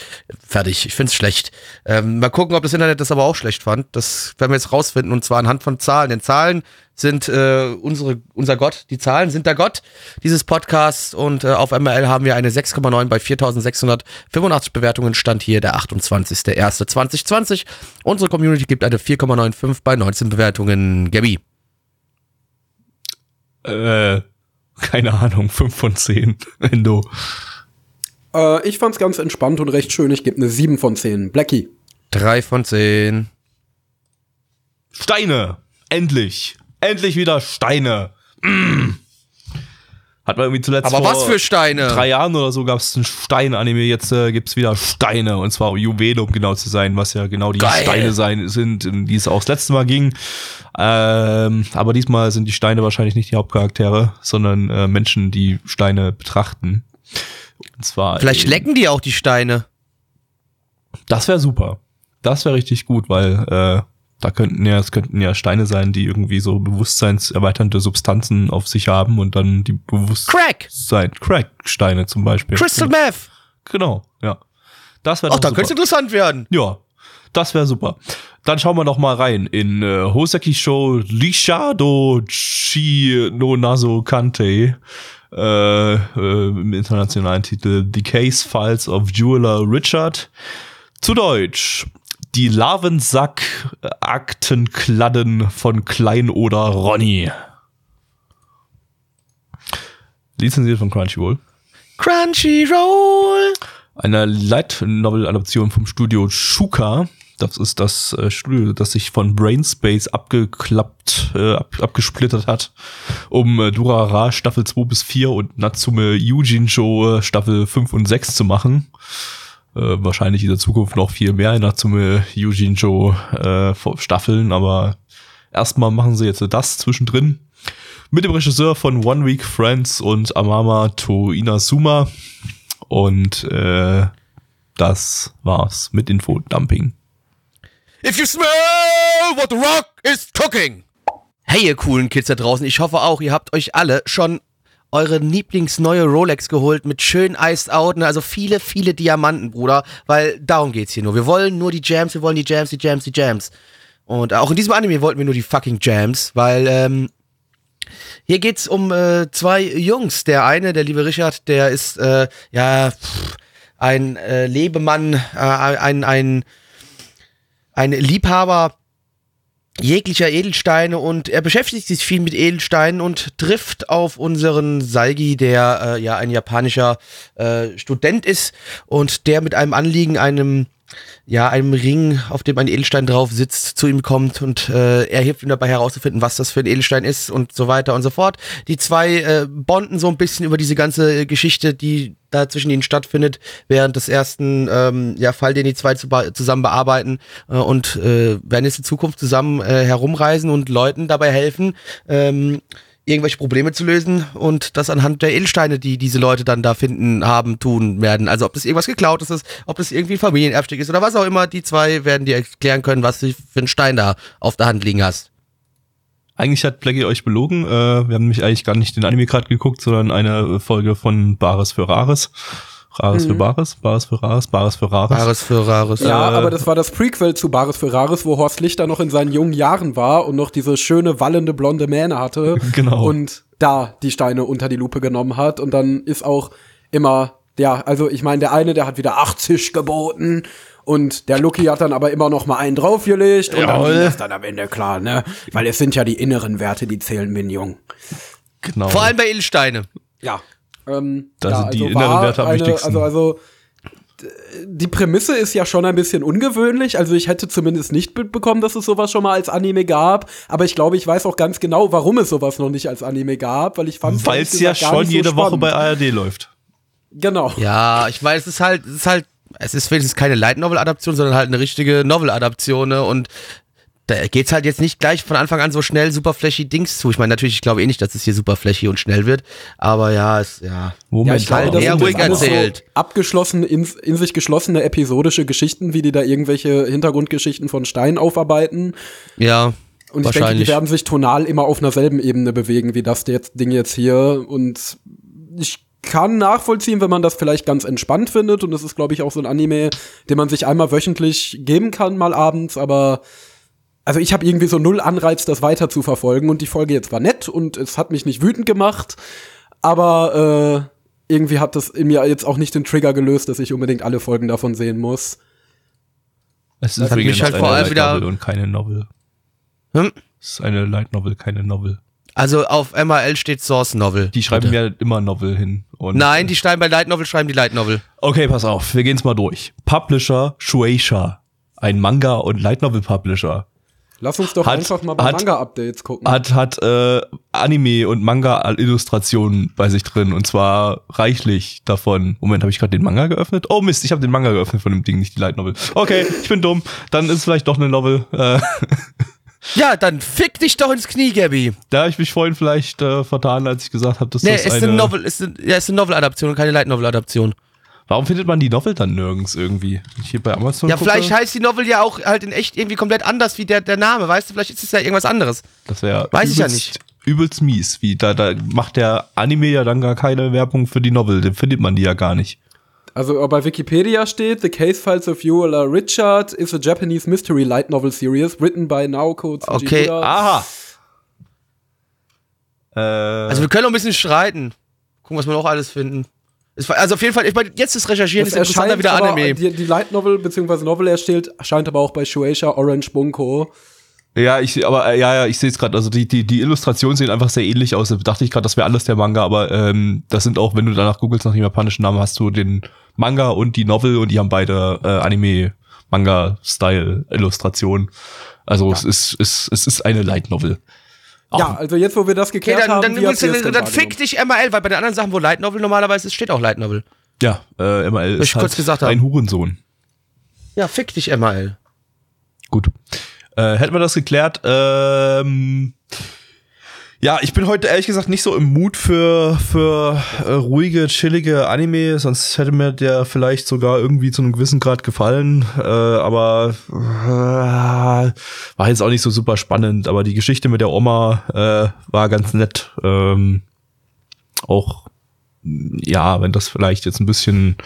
Fertig. Ich finde es schlecht. Ähm, mal gucken, ob das Internet das aber auch schlecht fand. Das werden wir jetzt rausfinden und zwar anhand von Zahlen. Denn Zahlen sind äh, unsere, unser Gott. Die Zahlen sind der Gott dieses Podcasts und äh, auf MRL haben wir eine 6,9 bei 4.685 Bewertungen. Stand hier der 28.01.2020. Unsere Community gibt eine 4,95 bei 19 Bewertungen. Gabby. Äh, keine Ahnung, 5 von 10. Endo. Äh, ich fand's ganz entspannt und recht schön. Ich gebe eine 7 von 10. Blackie. Drei von zehn. Steine! Endlich! Endlich wieder Steine! Mm. Hat man irgendwie zuletzt Aber vor was für Steine? drei Jahren oder so gab es einen Stein-Anime, jetzt äh, gibt's wieder Steine und zwar Juwele, um genau zu sein, was ja genau die Geil. Steine sein sind, in die es auch das letzte Mal ging. Ähm, aber diesmal sind die Steine wahrscheinlich nicht die Hauptcharaktere, sondern äh, Menschen, die Steine betrachten. Und zwar Vielleicht in- lecken die auch die Steine. Das wäre super. Das wäre richtig gut, weil äh, da könnten ja, es könnten ja Steine sein, die irgendwie so bewusstseinserweiternde Substanzen auf sich haben und dann die Crack! Bewusstsein, Crack-Steine zum Beispiel. Crystal Meth! Genau, ja. Das wäre Ach, super. könnte es interessant werden. Ja, das wäre super. Dann schauen wir noch mal rein in äh, Hoseki Show Lishado Chi no Naso Kante. Äh, äh, Im internationalen Titel The Case Files of Jeweler Richard. Zu Deutsch. Die Larvensack-Aktenkladden von Kleinoder Ronny. Lizenziert von Crunchyroll Crunchyroll! eine Light Novel Adaption vom Studio Shuka. Das ist das äh, Studio, das sich von Brainspace abgeklappt, äh, ab, abgesplittert hat, um äh, Durara Staffel 2 bis 4 und Natsume Yujincho äh, Staffel 5 und 6 zu machen. Äh, wahrscheinlich in der Zukunft noch viel mehr Natsume Yujincho äh, Staffeln, aber erstmal machen sie jetzt das zwischendrin. Mit dem Regisseur von One Week Friends und Amama to Inazuma. Und äh, das war's mit Infodumping. If you smell what the rock is cooking! Hey, ihr coolen Kids da draußen, ich hoffe auch, ihr habt euch alle schon eure Lieblingsneue Rolex geholt mit schön iced out, ne? also viele, viele Diamanten, Bruder, weil darum geht's hier nur. Wir wollen nur die Jams, wir wollen die Jams, die Jams, die Jams. Und auch in diesem Anime wollten wir nur die fucking Jams, weil ähm, hier geht's um äh, zwei Jungs. Der eine, der liebe Richard, der ist äh, ja ein äh, Lebemann, äh, ein ein ein Liebhaber jeglicher Edelsteine und er beschäftigt sich viel mit Edelsteinen und trifft auf unseren Salgi, der äh, ja ein japanischer äh, Student ist und der mit einem Anliegen, einem ja, einem Ring, auf dem ein Edelstein drauf sitzt, zu ihm kommt und äh, er hilft ihm dabei herauszufinden, was das für ein Edelstein ist und so weiter und so fort. Die zwei äh, bonden so ein bisschen über diese ganze äh, Geschichte, die da zwischen ihnen stattfindet, während des ersten ähm, ja, Fall, den die zwei zu be zusammen bearbeiten äh, und äh, werden jetzt in Zukunft zusammen äh, herumreisen und Leuten dabei helfen, ähm, irgendwelche Probleme zu lösen und das anhand der Edelsteine, die diese Leute dann da finden, haben, tun werden. Also ob das irgendwas geklautes ist, ob das irgendwie ein Familienerbstück ist oder was auch immer, die zwei werden dir erklären können, was du für einen Stein da auf der Hand liegen hast. Eigentlich hat Blackie euch belogen. Äh, wir haben nämlich eigentlich gar nicht den Anime gerade geguckt, sondern eine Folge von Bares für Rares. Rares für Bares, Bares für Rares, Bares für Rares. Rares für Rares. Ja, Äh, aber das war das Prequel zu Bares für Rares, wo Horst Lichter noch in seinen jungen Jahren war und noch diese schöne, wallende, blonde Mähne hatte. Genau. Und da die Steine unter die Lupe genommen hat. Und dann ist auch immer, ja, also ich meine, der eine, der hat wieder 80 geboten. Und der Lucky hat dann aber immer noch mal einen draufgelegt. Und dann Jawohl. ging das dann am Ende klar, ne? Weil es sind ja die inneren Werte, die zählen, Minion. Genau. Vor allem bei Edelsteine. Ja. Ähm, Da ja, sind die also inneren war Werte am eine, wichtigsten. Also, also die Prämisse ist ja schon ein bisschen ungewöhnlich. Also ich hätte zumindest nicht mitbekommen, dass es sowas schon mal als Anime gab. Aber ich glaube, ich weiß auch ganz genau, warum es sowas noch nicht als Anime gab, weil ich fand Weil es ja schon so jede Woche spannend. bei ARD läuft. Genau. Ja, ich meine, es ist halt, es ist halt, es ist wenigstens keine Light Novel Adaption, sondern halt eine richtige Novel Adaption ne? und da geht's halt jetzt nicht gleich von Anfang an so schnell super flashy Dings zu. Ich meine, natürlich, ich glaube eh nicht, dass es hier super flashy und schnell wird, aber ja, es, ja. Ja, Moment, ich glaube, das ruhig erzählt. so abgeschlossen, in, in sich geschlossene episodische Geschichten, wie die da irgendwelche Hintergrundgeschichten von Stein aufarbeiten. Ja, Und ich denke, die werden sich tonal immer auf einer selben Ebene bewegen, wie das jetzt, Ding jetzt hier. Und ich kann nachvollziehen, wenn man das vielleicht ganz entspannt findet. Und das ist, glaube ich, auch so ein Anime, den man sich einmal wöchentlich geben kann, mal abends. Aber also ich habe irgendwie so null Anreiz, das weiter zu verfolgen. Und die Folge jetzt war nett und es hat mich nicht wütend gemacht. Aber äh, irgendwie hat das in mir jetzt auch nicht den Trigger gelöst, dass ich unbedingt alle Folgen davon sehen muss. Es ist hat mich halt eine vor allem Light wieder- Novel und keine Novel. Hm? Es ist eine Light Novel, keine Novel. Also auf MRL steht Source Novel. Die schreiben ja immer Novel hin. Und Nein, die schreiben bei Light Novel, schreiben die Light Novel. Okay, pass auf, wir gehen's mal durch. Publisher Shueisha, ein Manga und Light Novel Publisher, Lass uns doch Hat- einfach mal bei hat- Manga-Updates gucken. hat hat äh, Anime und Manga Illustrationen bei sich drin und zwar reichlich davon. Moment, habe ich gerade den Manga geöffnet? Oh Mist, ich habe den Manga geöffnet von dem Ding, nicht die Light Novel. Okay, ich bin dumm. Dann ist es vielleicht doch eine Novel. Äh, Ja, dann fick dich doch ins Knie, Gabby. da habe ich mich vorhin vielleicht äh, vertan, als ich gesagt habe, dass Nee, das ist eine eine Novel, ist eine, ja, ist eine Novel-Adaption und keine Light Novel-Adaption. Warum findet man die Novel dann nirgends irgendwie? Ich hier bei Amazon Ja, gucke, vielleicht heißt die Novel ja auch halt in echt irgendwie komplett anders wie der, der Name, weißt du? Vielleicht ist es ja irgendwas anderes. Das wäre Weiß ich ja übelst- nicht. Übelst mies. Wie, da, da macht der Anime ja dann gar keine Werbung für die Novel. Dann findet man die ja gar nicht. Also bei Wikipedia steht, The Case Files of Yola Richard is a Japanese mystery light novel series written by Naoko Okay, Tsujihira. Aha. Äh, Also wir können auch ein bisschen streiten. Gucken, was wir noch alles finden. War- Also auf jeden Fall, ich meine, jetzt das Recherchieren Es ist interessanter erscheint wie der aber, Anime. Die, die Light Novel bzw. Novel erstellt, erscheint aber auch bei Shueisha Orange Bunko. ja, ich, aber äh, ja, ja, ich sehe es gerade. Also die, die, die Illustrationen sehen einfach sehr ähnlich aus. Da dachte ich gerade, das wäre alles der Manga, aber ähm, das sind auch, wenn du danach googelst nach dem japanischen Namen, hast du den Manga und die Novel und die haben beide äh, Anime-Manga-Style-Illustrationen. Also es ist, es, es ist eine Light Novel. Ja, also jetzt, wo wir das Okay, geklärt dann, haben, dann, dann, dann, dann fick dich ML, weil bei den anderen Sachen, wo Light Novel normalerweise ist, steht auch Light Novel. Ja, äh, ML ich ist halt kurz gesagt ein. Hurensohn. Ja, fick dich ML. Gut. Äh, hätten wir das geklärt. Ähm, ja, ich bin heute ehrlich gesagt nicht so im Mut für, für äh, ruhige, chillige Anime, sonst hätte mir der vielleicht sogar irgendwie zu einem gewissen Grad gefallen. Äh, aber äh, war jetzt auch nicht so super spannend. Aber die Geschichte mit der Oma äh, war ganz nett. Ähm, auch, ja, wenn das vielleicht jetzt ein bisschen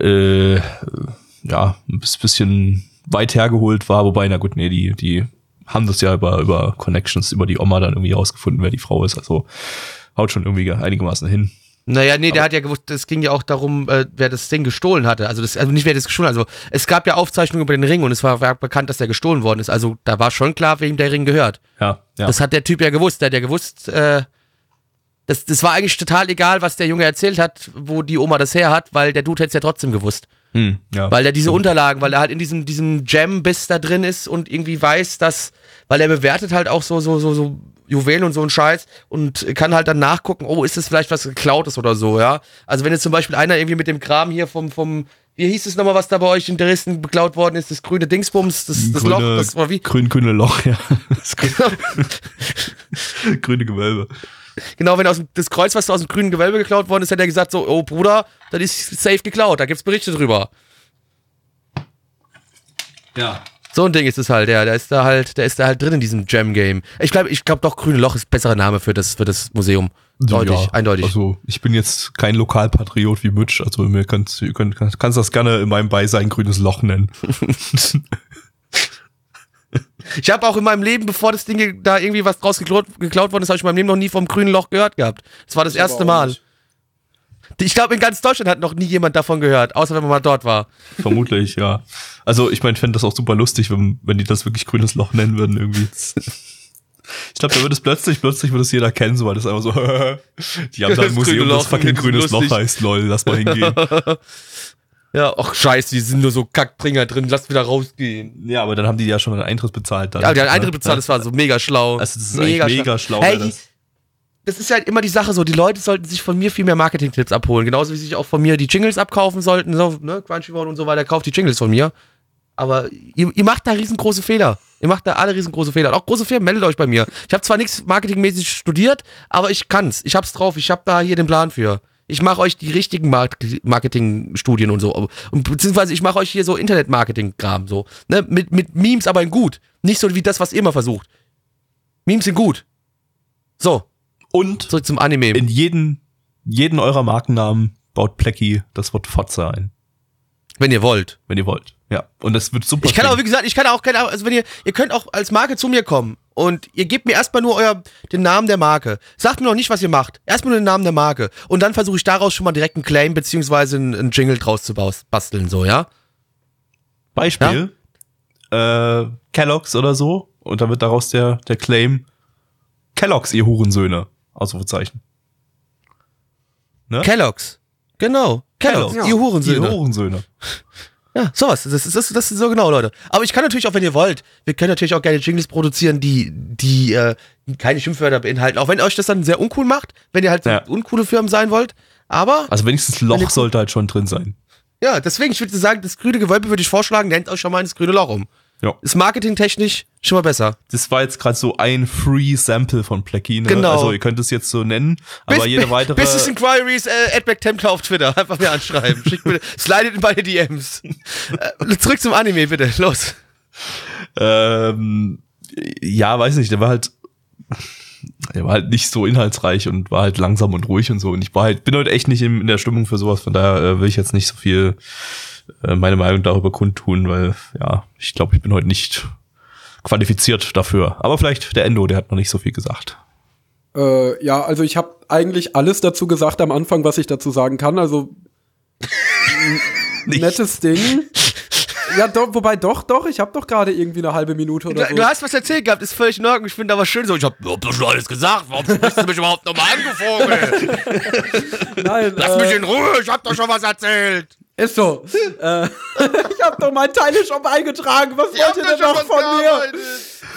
äh, ja, ein bisschen weit hergeholt war, wobei, na gut, nee, die, die haben das ja über, über Connections, über die Oma dann irgendwie rausgefunden, wer die Frau ist. Also haut schon irgendwie einigermaßen hin. Naja, nee, der hat ja gewusst, es ging ja auch darum, äh, wer das Ding gestohlen hatte. Also, das, also nicht wer das gestohlen hat. Also es gab ja Aufzeichnungen über den Ring und es war, war bekannt, dass der gestohlen worden ist. Also da war schon klar, wem der Ring gehört. Ja, ja. Das hat der Typ ja gewusst. Der hat ja gewusst, äh, das, das war eigentlich total egal, was der Junge erzählt hat, wo die Oma das her hat, weil der Dude hätte es ja trotzdem gewusst. Hm, ja. Weil er diese Unterlagen, weil er halt in diesem, diesem Jam-Biss da drin ist und irgendwie weiß, dass, weil er bewertet halt auch so, so, so, so Juwelen und so ein Scheiß und kann halt dann nachgucken, oh, ist das vielleicht was geklautes oder so, ja. Also wenn jetzt zum Beispiel einer irgendwie mit dem Kram hier vom, vom, wie hieß es nochmal, was da bei euch in Dresden beklaut worden ist, das grüne Dingsbums, das, das Loch, das war wie, Grün, grüne Loch, ja. Das grüne, grüne Gewölbe. Genau, wenn aus dem, das Kreuz, was aus dem grünen Gewölbe geklaut worden ist, hätte er gesagt so, oh Bruder, das ist safe geklaut, da gibt's Berichte drüber. Ja. So ein Ding ist es halt, ja. Der ist da halt, der ist da halt drin in diesem Jam-Game. Ich glaube, ich glaube doch, Grüne Loch ist besserer Name für das, für das Museum. Deutlich, ja, eindeutig. Also ich bin jetzt kein Lokalpatriot wie Mitch, also mir kannst kannst, kannst das gerne in meinem Beisein grünes Loch nennen. Ich habe auch in meinem Leben, bevor das Ding da irgendwie was draus geklaut, geklaut worden ist, habe ich in meinem Leben noch nie vom Grünen Loch gehört gehabt. Das war das erste aber auch Mal. nicht. Ich glaube, in ganz Deutschland hat noch nie jemand davon gehört, außer wenn man mal dort war. Vermutlich, ja. Also ich meine, ich fände das auch super lustig, wenn, wenn die das wirklich grünes Loch nennen würden irgendwie. Ich glaube, da würde es plötzlich, plötzlich würde es jeder kennen, so weil das einfach so, die haben da ein Museum, das fucking grünes Loch heißt, lol, lass mal hingehen. Ja, ach scheiße, die sind nur so Kackbringer drin, lass wieder rausgehen. ja, aber dann haben die ja schon einen Eintritt bezahlt. Dann, Ja, der Eintritt bezahlt, das war so mega schlau. Also das ist eigentlich mega schlau, Hey, wer die, das ist halt immer die Sache so, die Leute sollten sich von mir viel mehr Marketing-Tipps abholen. Genauso wie sie sich auch von mir die Jingles abkaufen sollten, so, ne, Crunchyroll und so weiter, kauft die Jingles von mir. Aber ihr, ihr macht da riesengroße Fehler. Ihr macht da alle riesengroße Fehler. Und auch große Firmen, meldet euch bei mir. Ich habe zwar nichts marketingmäßig studiert, aber ich kann's. Ich hab's drauf. Ich hab da hier den Plan für. Ich mache euch die richtigen Mark Marketingstudien und so. Und beziehungsweise ich mache euch hier so Internet-Marketing-Kram so. Ne? Mit, mit Memes aber in gut. Nicht so wie das, was ihr immer versucht. Memes sind gut. So, Und zurück zum Anime. in jeden, jeden eurer Markennamen baut Plecky das Wort Fotze ein, wenn ihr wollt. wenn ihr wollt. Ja. Und das wird super. Ich kann auch, wie gesagt, ich kann auch keine, also wenn ihr, ihr könnt auch als Marke zu mir kommen und ihr gebt mir erstmal nur euer, den Namen der Marke. Sagt mir noch nicht, was ihr macht. Erstmal nur den Namen der Marke. Und dann versuche ich daraus schon mal direkt einen Claim beziehungsweise einen, einen Jingle draus zu basteln, so, ja? Beispiel, äh, Kellogg's oder so. Und dann wird daraus der, der Claim Kellogg's, ihr Hurensöhne. Ausrufezeichen. Ne? Kellogg's. Genau. Kellogg's. Kellogg's. Ihr Hurensöhne. Ihr Hurensöhne. Ja, sowas. Das ist, das, das ist so genau, Leute. Aber ich kann natürlich auch, wenn ihr wollt, wir können natürlich auch gerne Jingles produzieren, die, die äh, keine Schimpfwörter beinhalten. Auch wenn euch das dann sehr uncool macht, wenn ihr halt Ja. uncoole Firmen sein wollt. Aber, Also wenigstens Wenn ihr- Loch sollte halt schon drin sein. ja, deswegen, ich würde sagen, das grüne Gewölbe würde ich vorschlagen, nennt euch schon mal ins grüne Loch um. Ja. Ist marketingtechnisch schon mal besser. Das war jetzt gerade so ein Free Sample von Plecky. Ne? Genau. Also ihr könnt es jetzt so nennen, aber Bis- jede weitere. Business Inquiries, äh, Templar auf Twitter. Einfach mir anschreiben. Schickt mir, slidet in meine DMs. Äh, zurück zum Anime, bitte. Los. ähm, ja, weiß nicht, der war halt. Der war halt nicht so inhaltsreich und war halt langsam und ruhig und so. Und ich war halt, bin heute echt nicht in, in der Stimmung für sowas, von daher äh, will ich jetzt nicht so viel meine Meinung darüber kundtun, weil ja, ich glaube, ich bin heute nicht qualifiziert dafür. Aber vielleicht der Endo, der hat noch nicht so viel gesagt. Äh, ja, also ich habe eigentlich alles dazu gesagt am Anfang, was ich dazu sagen kann. Also nettes Ding. Ja, doch, wobei doch, doch, ich habe doch gerade irgendwie eine halbe Minute oder Du, so. du hast was erzählt gehabt, ist völlig in Ordnung. Ich finde aber schön so. Ich hab, hab doch schon alles gesagt. Warum sprichst du mich überhaupt nochmal angevogelt? Nein, Lass äh, mich in Ruhe, ich hab doch schon was erzählt. Ist so. äh, ich habe doch meinen Teil schon beigetragen. Was Ich wollt ihr denn noch von mir?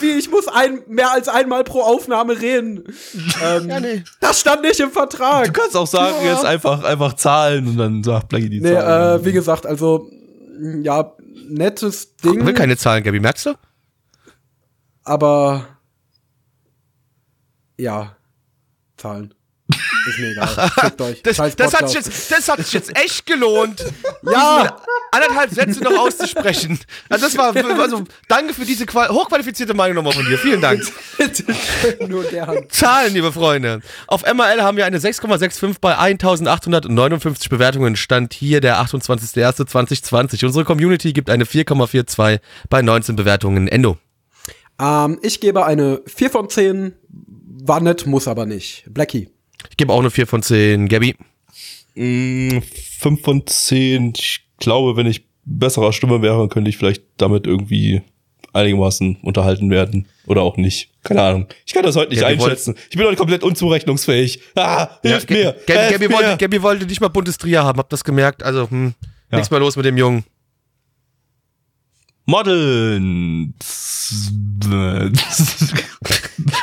Wie, ich muss ein, mehr als einmal pro Aufnahme reden. Ähm, Ja, nee. Das stand nicht im Vertrag. Du kannst auch sagen, Ja. jetzt einfach, einfach Zahlen und dann sagt Blackie die Nee, Zahlen. äh, wie gesagt, also, ja, nettes Ding. Ich will keine Zahlen, Gabi, merkst du? aber ja, Zahlen. Ist mir egal. Fickt euch. Das, Scheiß das, hat sich jetzt, das hat sich jetzt echt gelohnt, ja, anderthalb Sätze noch auszusprechen. Also das war, also danke für diese qual- hochqualifizierte Meinung nochmal von dir. Vielen Dank. nur gern. Zahlen, liebe Freunde. Auf MRL haben wir eine 6,65 bei 1859 Bewertungen. Stand hier der 28.01.2020. Unsere Community gibt eine 4,42 bei 19 Bewertungen. Endo. Ähm, ich gebe eine 4 von 10. War nett, muss aber nicht. Blackie. Ich gebe auch eine 4 von 10. Gabi. Mm, Fünf von zehn. Ich glaube, wenn ich besserer Stimme wäre, könnte ich vielleicht damit irgendwie einigermaßen unterhalten werden. Oder auch nicht. Keine Ahnung. Ich kann das heute nicht wir einschätzen. Ich bin heute komplett unzurechnungsfähig. Ah, hilf mir. Gabi, helft Gabi, mir. wollte, wollte nicht mal Bundesliga haben, hab das gemerkt. Also, hm, Ja. nichts mehr los mit dem Jungen. Modeln.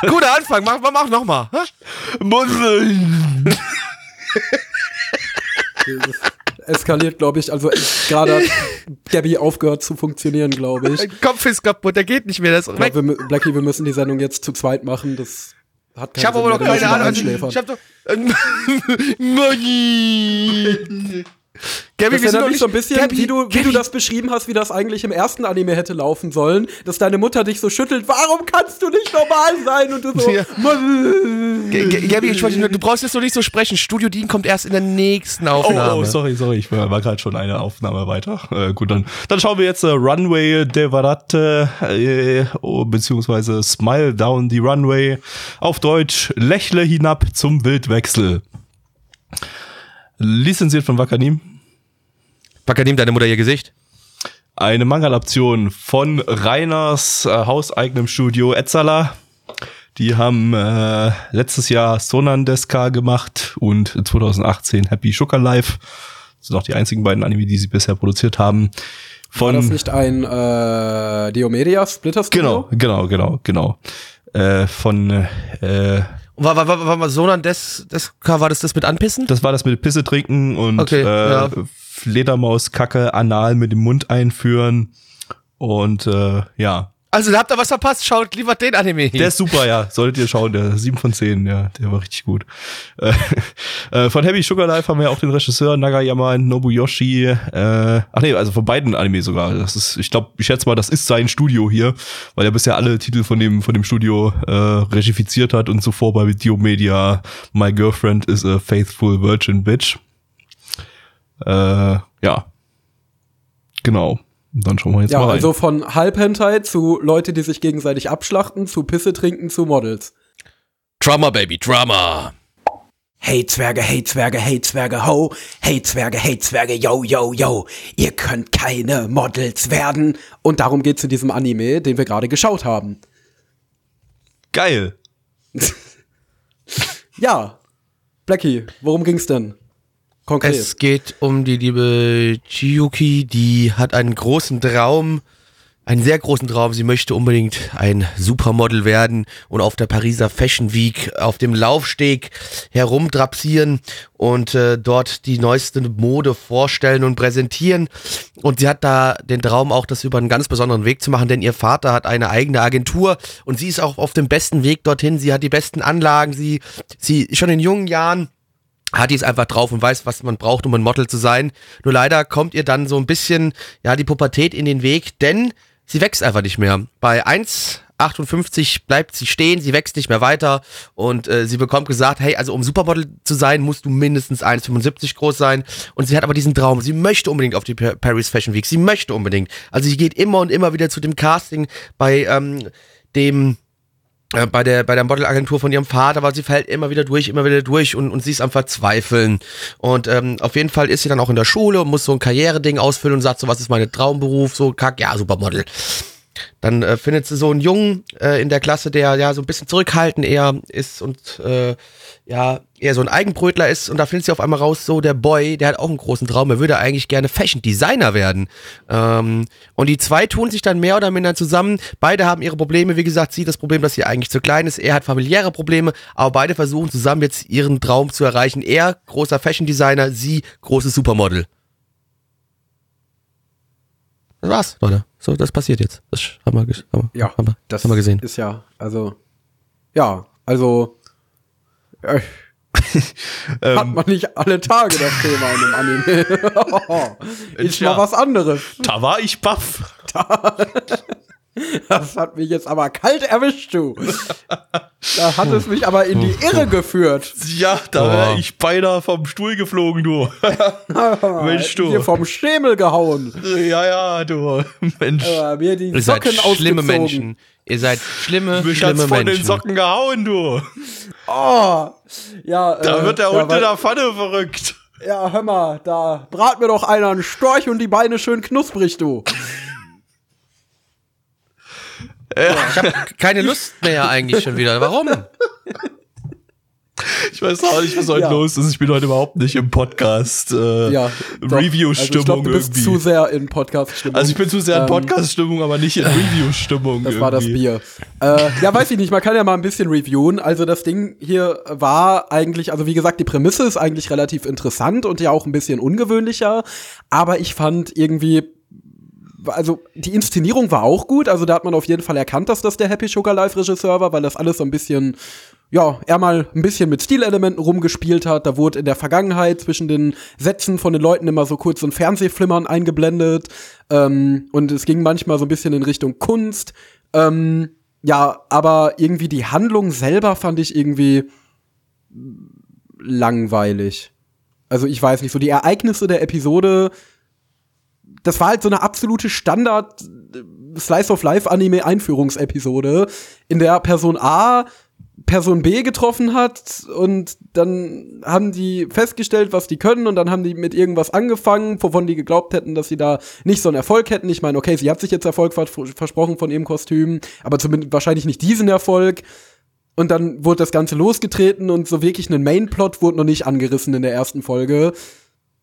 Guter Anfang, mach, mach, mach nochmal. Modeln. Das eskaliert, glaube ich. Also gerade hat Gabby aufgehört zu funktionieren, glaube ich. Mein Kopf ist kaputt, der geht nicht mehr. Weg. glaub, wir, Blackie, wir müssen die Sendung jetzt zu zweit machen. Das hat keinen Ich habe aber noch keine Ahnung. ich habe doch. Money. Gabi, Das erinnert mich nicht so ein bisschen, Gabi, wie, du, wie du das beschrieben hast, wie das eigentlich im ersten Anime hätte laufen sollen, dass deine Mutter dich so schüttelt, warum kannst du nicht normal sein? Und du so, Ja. G- G- Gabi, ich wollte nur, du brauchst jetzt noch nicht so sprechen. Studio Dean kommt erst in der nächsten Oh, Aufnahme. oh, sorry, sorry, ich war, gerade schon eine Aufnahme weiter. Äh, gut, dann, dann schauen wir jetzt äh, Runway Devarate, äh, oh, beziehungsweise Smile Down the Runway. Auf Deutsch, lächle hinab zum Bildwechsel. Lizenziert von Wakanim. Pakadim, deine Mutter ihr Gesicht. Eine Manga-Adaption von Reiners äh, hauseigenem Studio Etzala. Die haben äh, letztes Jahr Sonandeska gemacht und 2018 Happy Sugar Life. Das sind auch die einzigen beiden Anime, die sie bisher produziert haben. war das Von nicht ein äh, Diomedia Splitter Studio? genau, genau, genau, genau. Äh, von äh, War, war, war, war, war Sonan des, des, war das das mit Anpissen? das war das mit Pisse trinken und Okay, äh, ja. Fledermauskacke anal mit dem Mund einführen und äh, ja, Also, da habt ihr was verpasst. Schaut lieber den Anime. Der ist super, ja. Solltet ihr schauen, der 7 von 10, ja, der war richtig gut. Äh, äh, von Heavy Sugar Life haben wir auch den Regisseur Nagayama Nobuyoshi. Äh, ach nee, also von beiden Anime sogar. Das ist, ich glaube, ich schätze mal, das ist sein Studio hier, weil er bisher alle Titel von dem von dem Studio äh, regifiziert hat und zuvor bei Video Media My Girlfriend is a Faithful Virgin Bitch. Äh, ja. Genau. Dann schauen wir jetzt Ja, mal rein. also von Halbhentai zu Leute, die sich gegenseitig abschlachten, zu Pisse trinken, zu Models. Drama, Baby, Drama. Hey Zwerge, hey Zwerge, hey Zwerge, ho. Hey Zwerge, hey Zwerge, yo, yo, yo. Ihr könnt keine Models werden. Und darum geht's in diesem Anime, den wir gerade geschaut haben. Geil. Ja, Blackie, worum ging's denn? Konkret. Es geht um die liebe Chiyuki, die hat einen großen Traum, einen sehr großen Traum. Sie möchte unbedingt ein Supermodel werden und auf der Pariser Fashion Week auf dem Laufsteg herumdrapsieren und äh, dort die neueste Mode vorstellen und präsentieren. Und sie hat da den Traum auch, das über einen ganz besonderen Weg zu machen, denn ihr Vater hat eine eigene Agentur und sie ist auch auf dem besten Weg dorthin. Sie hat die besten Anlagen. Sie, sie schon in jungen Jahren hat die es einfach drauf und weiß, was man braucht, um ein Model zu sein. Nur leider kommt ihr dann so ein bisschen, ja, die Pubertät in den Weg, denn sie wächst einfach nicht mehr. Bei 1,58 bleibt sie stehen, sie wächst nicht mehr weiter und äh, sie bekommt gesagt, hey, also um Supermodel zu sein, musst du mindestens 1,75 groß sein. Und sie hat aber diesen Traum, sie möchte unbedingt auf die Paris Fashion Week, sie möchte unbedingt. Also sie geht immer und immer wieder zu dem Casting bei ähm, dem bei der, bei der Modelagentur von ihrem Vater, aber sie fällt immer wieder durch, immer wieder durch und, und sie ist am Verzweifeln. Und ähm, auf jeden Fall ist sie dann auch in der Schule und muss so ein Karriereding ausfüllen und sagt so, was ist mein Traumberuf? So, kack, ja, Supermodel. Dann äh, findet sie so einen Jungen äh, in der Klasse, der ja so ein bisschen zurückhaltend eher ist und äh, ja eher so ein Eigenbrötler ist. Und da findet sie auf einmal raus, so der Boy, der hat auch einen großen Traum, er würde eigentlich gerne Fashion Designer werden. Ähm, und die zwei tun sich dann mehr oder minder zusammen. Beide haben ihre Probleme. Wie gesagt, sie das Problem, dass sie eigentlich zu klein ist. Er hat familiäre Probleme, aber beide versuchen zusammen jetzt ihren Traum zu erreichen. Er großer Fashion Designer, sie großes Supermodel. Das war's, Leute. So, das passiert jetzt. Das haben wir, haben, Ja, haben wir, das haben wir gesehen. ist ja, also, ja, also. Hat man nicht alle Tage das Thema in einem Anime. ist Tja. mal was anderes. Da war ich baff. Das hat mich jetzt aber kalt erwischt, du. Da hat es mich aber in die Irre geführt. Ja, da Oh. wäre ich beinahe vom Stuhl geflogen, du. Mensch, Hier du. vom Schemel gehauen. Ja, ja, du. Mensch. Äh, mir die Ihr seid Socken schlimme ausgezogen. Menschen. Ihr seid schlimme, Mich hat's schlimme von den. Socken gehauen, du. Oh, ja, Da äh, wird der ja, Hund in der Pfanne verrückt. Ja, hör mal, da brat mir doch einer einen Storch und die Beine schön knusprig, du. Ich habe keine Lust mehr eigentlich schon wieder. Warum? Ich weiß auch nicht, was heute Ja. los ist. Ich bin heute überhaupt nicht im Podcast. Äh, Ja, doch. Review-Stimmung also du bist irgendwie. zu sehr in Podcast-Stimmung. also ich bin zu sehr in Ähm, Podcast-Stimmung, aber nicht in Review-Stimmung. Das war das irgendwie. Bier. Äh, ja, weiß ich nicht, man kann ja mal ein bisschen reviewen. Also das Ding hier war eigentlich, also wie gesagt, die Prämisse ist eigentlich relativ interessant und ja auch ein bisschen ungewöhnlicher. Aber ich fand irgendwie, also die Inszenierung war auch gut. Also da hat man auf jeden Fall erkannt, dass das der Happy Sugar Live Regisseur war, weil das alles so ein bisschen ja, er mal ein bisschen mit Stilelementen rumgespielt hat. Da wurde in der Vergangenheit zwischen den Sätzen von den Leuten immer so kurz so ein Fernsehflimmern eingeblendet. Ähm, und es ging manchmal so ein bisschen in Richtung Kunst. Ähm, ja, aber irgendwie die Handlung selber fand ich irgendwie langweilig. Also ich weiß nicht, so die Ereignisse der Episode, das war halt so eine absolute Standard Slice of Life Anime Einführungsepisode, in der Person A Person B getroffen hat und dann haben die festgestellt, was die können und dann haben die mit irgendwas angefangen, wovon die geglaubt hätten, dass sie da nicht so einen Erfolg hätten. Ich meine, okay, sie hat sich jetzt Erfolg vers versprochen von ihrem Kostüm, aber zumindest wahrscheinlich nicht diesen Erfolg. Und dann wurde das Ganze losgetreten und so wirklich einen Mainplot wurde noch nicht angerissen in der ersten Folge.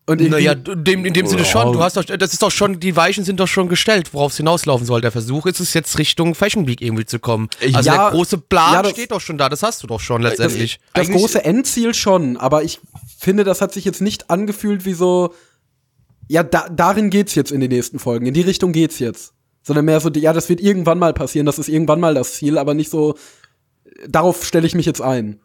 Und Naja, dem, in dem Sinne schon. Du hast doch, das ist doch schon, die Weichen sind doch schon gestellt, worauf es hinauslaufen soll. Der Versuch ist es jetzt Richtung Fashion Week irgendwie zu kommen. Also Ja, der große Plan ja, das- steht doch schon da. Das hast du doch schon letztendlich. das Eigentlich- große Endziel schon, aber ich finde, das hat sich jetzt nicht angefühlt wie so, ja, da, darin geht's jetzt in den nächsten Folgen, in die Richtung geht's jetzt. Sondern mehr so, ja, das wird irgendwann mal passieren, das ist irgendwann mal das Ziel, aber nicht so, darauf stelle ich mich jetzt ein.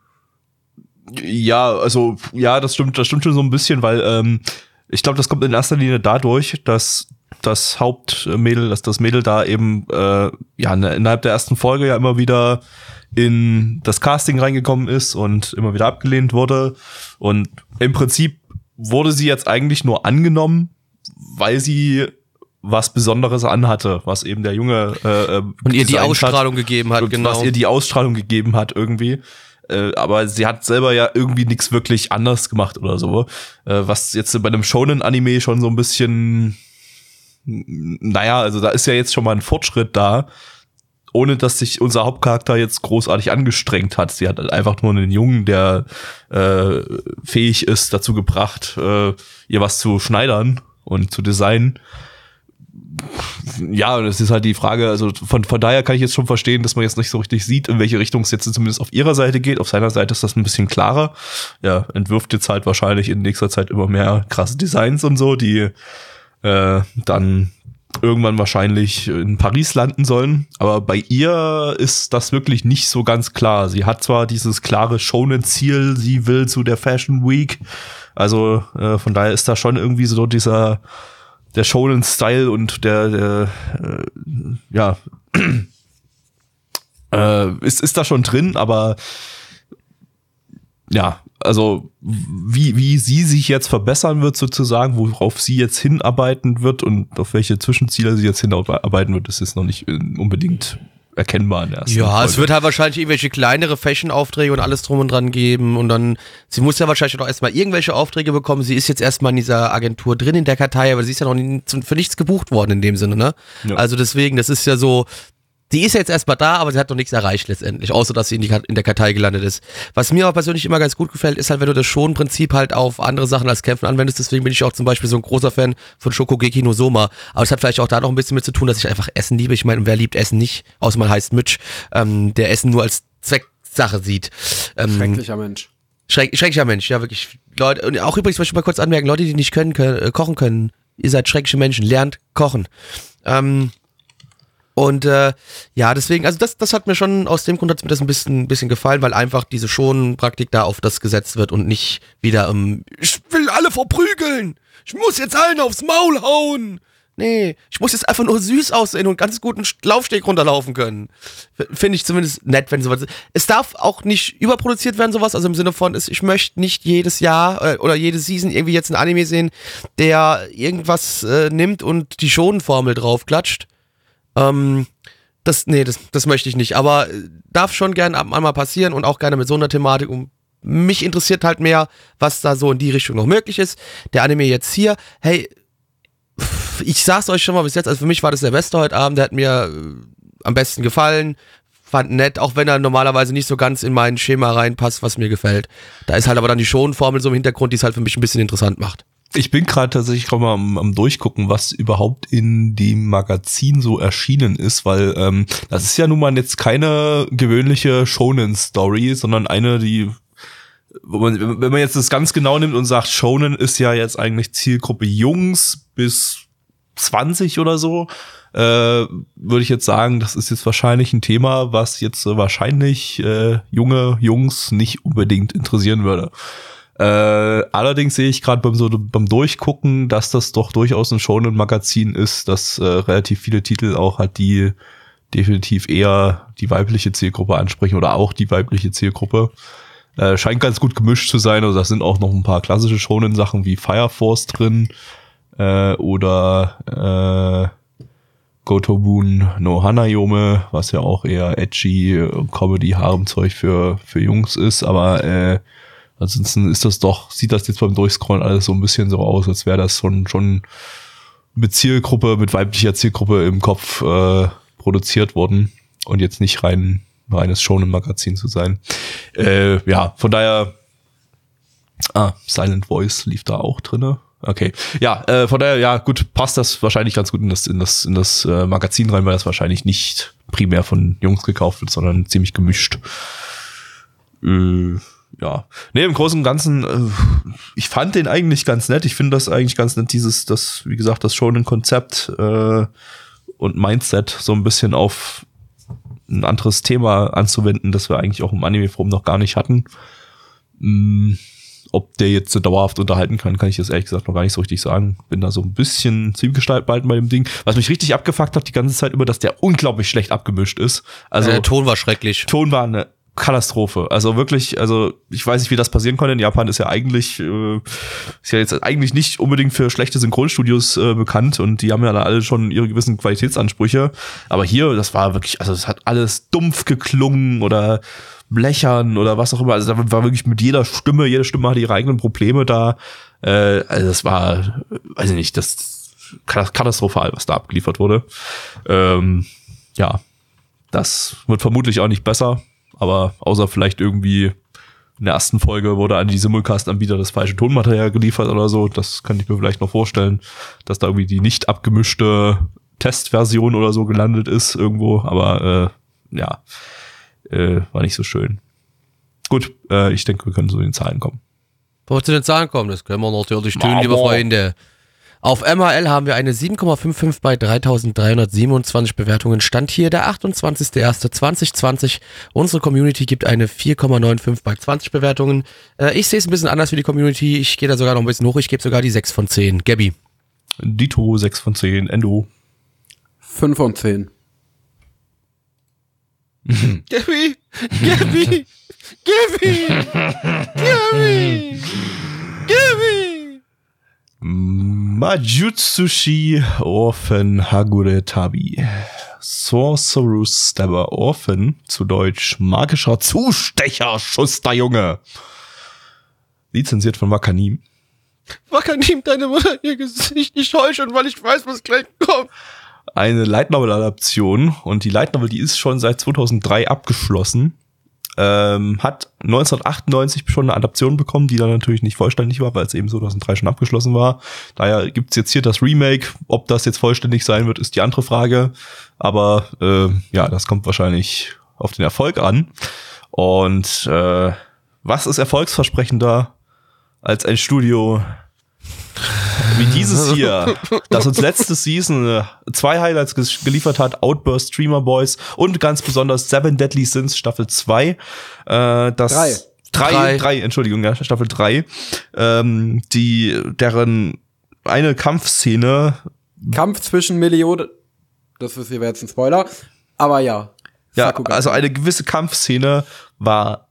Ja, also ja, das stimmt, das stimmt schon so ein bisschen, weil ähm, ich glaube, das kommt in erster Linie dadurch, dass das Hauptmädel, dass das Mädel da eben äh, ja ne- innerhalb der ersten Folge ja immer wieder in das Casting reingekommen ist und immer wieder abgelehnt wurde und im Prinzip wurde sie jetzt eigentlich nur angenommen, weil sie was Besonderes anhatte, was eben der Junge äh, äh, Und ihr die designt hat Ausstrahlung gegeben hat, und genau. was ihr die Ausstrahlung gegeben hat irgendwie. Äh, aber sie hat selber ja irgendwie nichts wirklich anders gemacht oder so. Äh, was jetzt bei einem Shonen-Anime schon so ein bisschen, naja, also da ist ja jetzt schon mal ein Fortschritt da, ohne dass sich unser Hauptcharakter jetzt großartig angestrengt hat. Sie hat halt einfach nur einen Jungen, der äh, fähig ist, dazu gebracht, äh, ihr was zu schneidern und zu designen ja, das ist halt die Frage, also von, von daher kann ich jetzt schon verstehen, dass man jetzt nicht so richtig sieht, in welche Richtung es jetzt zumindest auf ihrer Seite geht. Auf seiner Seite ist das ein bisschen klarer. Er entwirft jetzt halt wahrscheinlich in nächster Zeit immer mehr krasse Designs und so, die äh, dann irgendwann wahrscheinlich in Paris landen sollen. Aber bei ihr ist das wirklich nicht so ganz klar. Sie hat zwar dieses klare Shonen-Ziel, sie will zu der Fashion Week. Also äh, von daher ist da schon irgendwie so dieser der Shonen-Style und der, der äh, ja. Äh, ist, ist da schon drin, aber ja, also wie, wie sie sich jetzt verbessern wird sozusagen, worauf sie jetzt hinarbeiten wird und auf welche Zwischenziele sie jetzt hinarbeiten wird, das ist noch nicht unbedingt erkennbar in der ersten Ja, Folge. es wird halt wahrscheinlich irgendwelche kleinere Fashion-Aufträge und alles drum und dran geben und dann, sie muss ja wahrscheinlich auch erstmal irgendwelche Aufträge bekommen. Sie ist jetzt erstmal in dieser Agentur drin in der Kartei, aber sie ist ja noch nie, für nichts gebucht worden in dem Sinne, ne? Ja. Also deswegen, das ist ja so, die ist jetzt erstmal da, aber sie hat noch nichts erreicht letztendlich, außer dass sie in, die, in der Kartei gelandet ist. Was mir aber persönlich immer ganz gut gefällt, ist halt, wenn du das Schon-Prinzip halt auf andere Sachen als Kämpfen anwendest. Deswegen bin ich auch zum Beispiel so ein großer Fan von Shokugeki no Soma. Aber es hat vielleicht auch da noch ein bisschen mit zu tun, dass ich einfach Essen liebe. Ich meine, wer liebt Essen nicht, außer man heißt Mitch, ähm, der Essen nur als Zwecksache sieht. Ähm, Schrecklicher Mensch. Schreck, schrecklicher Mensch, ja wirklich. Leute, und auch übrigens, möchte ich mal kurz anmerken, Leute, die nicht können, können äh, kochen können, ihr seid schreckliche Menschen, lernt kochen. Ähm, und äh, ja, deswegen, also das, das hat mir schon, aus dem Grund hat mir das ein bisschen, bisschen gefallen, weil einfach diese Schonpraktik da auf das gesetzt wird und nicht wieder, ähm, ich will alle verprügeln, ich muss jetzt allen aufs Maul hauen. Nee, ich muss jetzt einfach nur süß aussehen und ganz guten Laufsteg runterlaufen können. Finde ich zumindest nett, wenn sowas ist. Es darf auch nicht überproduziert werden, sowas. Also im Sinne von, ich möchte nicht jedes Jahr äh, oder jede Season irgendwie jetzt ein Anime sehen, der irgendwas äh, nimmt und die Schonenformel draufklatscht. Ähm, das, nee, das, das möchte ich nicht. Aber äh, darf schon gern ab und passieren und auch gerne mit so einer Thematik. Und mich interessiert halt mehr, was da so in die Richtung noch möglich ist. Der Anime jetzt hier, hey, ich sag's euch schon mal bis jetzt, also für mich war das der beste heute Abend, der hat mir äh, am besten gefallen. Fand nett, auch wenn er normalerweise nicht so ganz in mein Schema reinpasst, was mir gefällt. Da ist halt aber dann die Schonformel so im Hintergrund, die es halt für mich ein bisschen interessant macht. Ich bin gerade tatsächlich mal am, am durchgucken, was überhaupt in dem Magazin so erschienen ist, weil ähm, das ist ja nun mal jetzt keine gewöhnliche Shonen-Story, sondern eine, die wo man, wenn man jetzt das ganz genau nimmt und sagt, Shonen ist ja jetzt eigentlich Zielgruppe Jungs bis 20 oder so, äh, würde ich jetzt sagen, das ist jetzt wahrscheinlich ein Thema, was jetzt wahrscheinlich äh, junge Jungs nicht unbedingt interessieren würde. Äh, allerdings sehe ich gerade beim, so, beim Durchgucken, dass das doch durchaus ein Shonen-Magazin ist, dass äh, relativ viele Titel auch halt die definitiv eher die weibliche Zielgruppe ansprechen oder auch die weibliche Zielgruppe. Äh, scheint ganz gut gemischt zu sein. Also da sind auch noch ein paar klassische Shonen-Sachen wie Fire Force drin äh, oder äh, Gotobun no Hanayome, was ja auch eher edgy äh, Comedy-Harem-Zeug für, für Jungs ist, aber äh, ansonsten ist das doch, sieht das jetzt beim Durchscrollen alles so ein bisschen so aus, als wäre das schon, schon mit Zielgruppe, mit weiblicher Zielgruppe im Kopf äh, produziert worden und jetzt nicht rein reines Shonen-Magazin zu sein. Äh, ja, von daher, ah, Silent Voice lief da auch drinne. Okay, ja, äh, von daher, ja, gut, passt das wahrscheinlich ganz gut in das in das in das äh, Magazin rein, weil das wahrscheinlich nicht primär von Jungs gekauft wird, sondern ziemlich gemischt. Äh, ja, nee, im Großen und Ganzen, äh, ich fand den eigentlich ganz nett. Ich finde das eigentlich ganz nett, dieses, das, wie gesagt, das schon ein Konzept äh, und Mindset so ein bisschen auf ein anderes Thema anzuwenden, das wir eigentlich auch im Anime-Forum noch gar nicht hatten. Mm, ob der jetzt so dauerhaft unterhalten kann, kann ich jetzt ehrlich gesagt noch gar nicht so richtig sagen. Bin da so ein bisschen zielgestaltbalten bei dem Ding. Was mich richtig abgefuckt hat die ganze Zeit über, dass der unglaublich schlecht abgemischt ist. Also Also der Ton war schrecklich. Ton war eine Katastrophe. Also wirklich, also ich weiß nicht, wie das passieren konnte. In Japan ist ja eigentlich, äh, ist ja jetzt eigentlich nicht unbedingt für schlechte Synchronstudios äh, bekannt und die haben ja da alle schon ihre gewissen Qualitätsansprüche. Aber hier, das war wirklich, also es hat alles dumpf geklungen oder blechern oder was auch immer. Also da war wirklich mit jeder Stimme, jede Stimme hatte ihre eigenen Probleme da. Äh, also das war, weiß ich nicht, das katastrophal, was da abgeliefert wurde. Ähm, ja, das wird vermutlich auch nicht besser, aber außer vielleicht irgendwie in der ersten Folge wurde an die Simulcast-Anbieter das falsche Tonmaterial geliefert oder so. Das kann ich mir vielleicht noch vorstellen, dass da irgendwie die nicht abgemischte Testversion oder so gelandet ist irgendwo. Aber äh, ja, äh, war nicht so schön. Gut, äh, ich denke, wir können in den Zahlen kommen. Bevor wir zu den Zahlen kommen, das können wir natürlich tun, liebe Freunde. Auf MRL haben wir eine 7,55 bei 3327 Bewertungen. Stand hier der 28.01.2020. Unsere Community gibt eine 4,95 bei 20 Bewertungen. Äh, ich sehe es ein bisschen anders wie die Community. Ich gehe da sogar noch ein bisschen hoch. Ich gebe sogar die 6 von 10. Gabby. Dito 6 von 10, Endo. 5 von 10. Gabby! Gabby! Gabby! Gabby! Gabby! Majutsushi Orphan Hagure Tabi. Sorcerer's Stabber Orphan, zu Deutsch magischer Zustecher, Schuster Junge. Lizenziert von Wakanim. Wakanim, deine Mutter ihr Gesicht nicht täuschen, weil ich weiß, was gleich kommt. Eine Light Novel Adaption und die Light Novel, die ist schon seit 2003 abgeschlossen. Ähm, hat 1998 schon eine Adaption bekommen, die dann natürlich nicht vollständig war, weil es eben 2003 schon abgeschlossen war. Daher gibt's jetzt hier das Remake. Ob das jetzt vollständig sein wird, ist die andere Frage. Aber äh, ja, das kommt wahrscheinlich auf den Erfolg an. Und äh, was ist erfolgsversprechender als ein Studio wie dieses hier, das uns letzte Season äh, zwei Highlights geliefert hat, Outburst Streamer Boys und ganz besonders Seven Deadly Sins Staffel 2. Äh, das Drei. Drei, Drei. drei, Entschuldigung, ja, Staffel 3. Ähm, die, deren eine Kampfszene, Kampf zwischen Millionen. Das ist hier jetzt ein Spoiler. Aber ja. ja, Sakuga. also eine gewisse Kampfszene war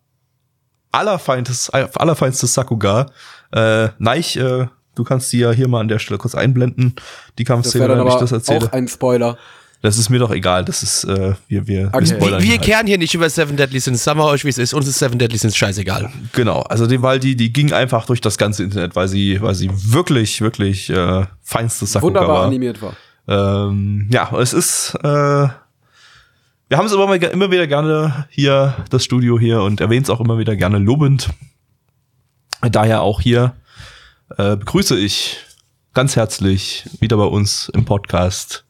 allerfeinstes, allerfeinstes Sakuga. Äh, Neich, äh, du kannst die ja hier mal an der Stelle kurz einblenden, die das Kampfszene, wenn ich das erzähle. auch ein Spoiler. Das ist mir doch egal. Das ist, äh, wir, wir, Okay. wir spoilern Wir halt. kehren hier nicht über Seven Deadly Sins. Sagen wir euch, wie es ist. Uns ist Seven Deadly Sins scheißegal. Genau, also die, weil die, die ging einfach durch das ganze Internet, weil sie, weil sie wirklich, wirklich äh, feinstes Sakuga Wunderbar war. animiert war. Ähm, ja, es ist, äh, wir haben es immer, mal, immer wieder gerne hier, das Studio hier, und erwähnen es auch immer wieder gerne lobend. Daher auch hier äh, begrüße ich ganz herzlich wieder bei uns im Podcast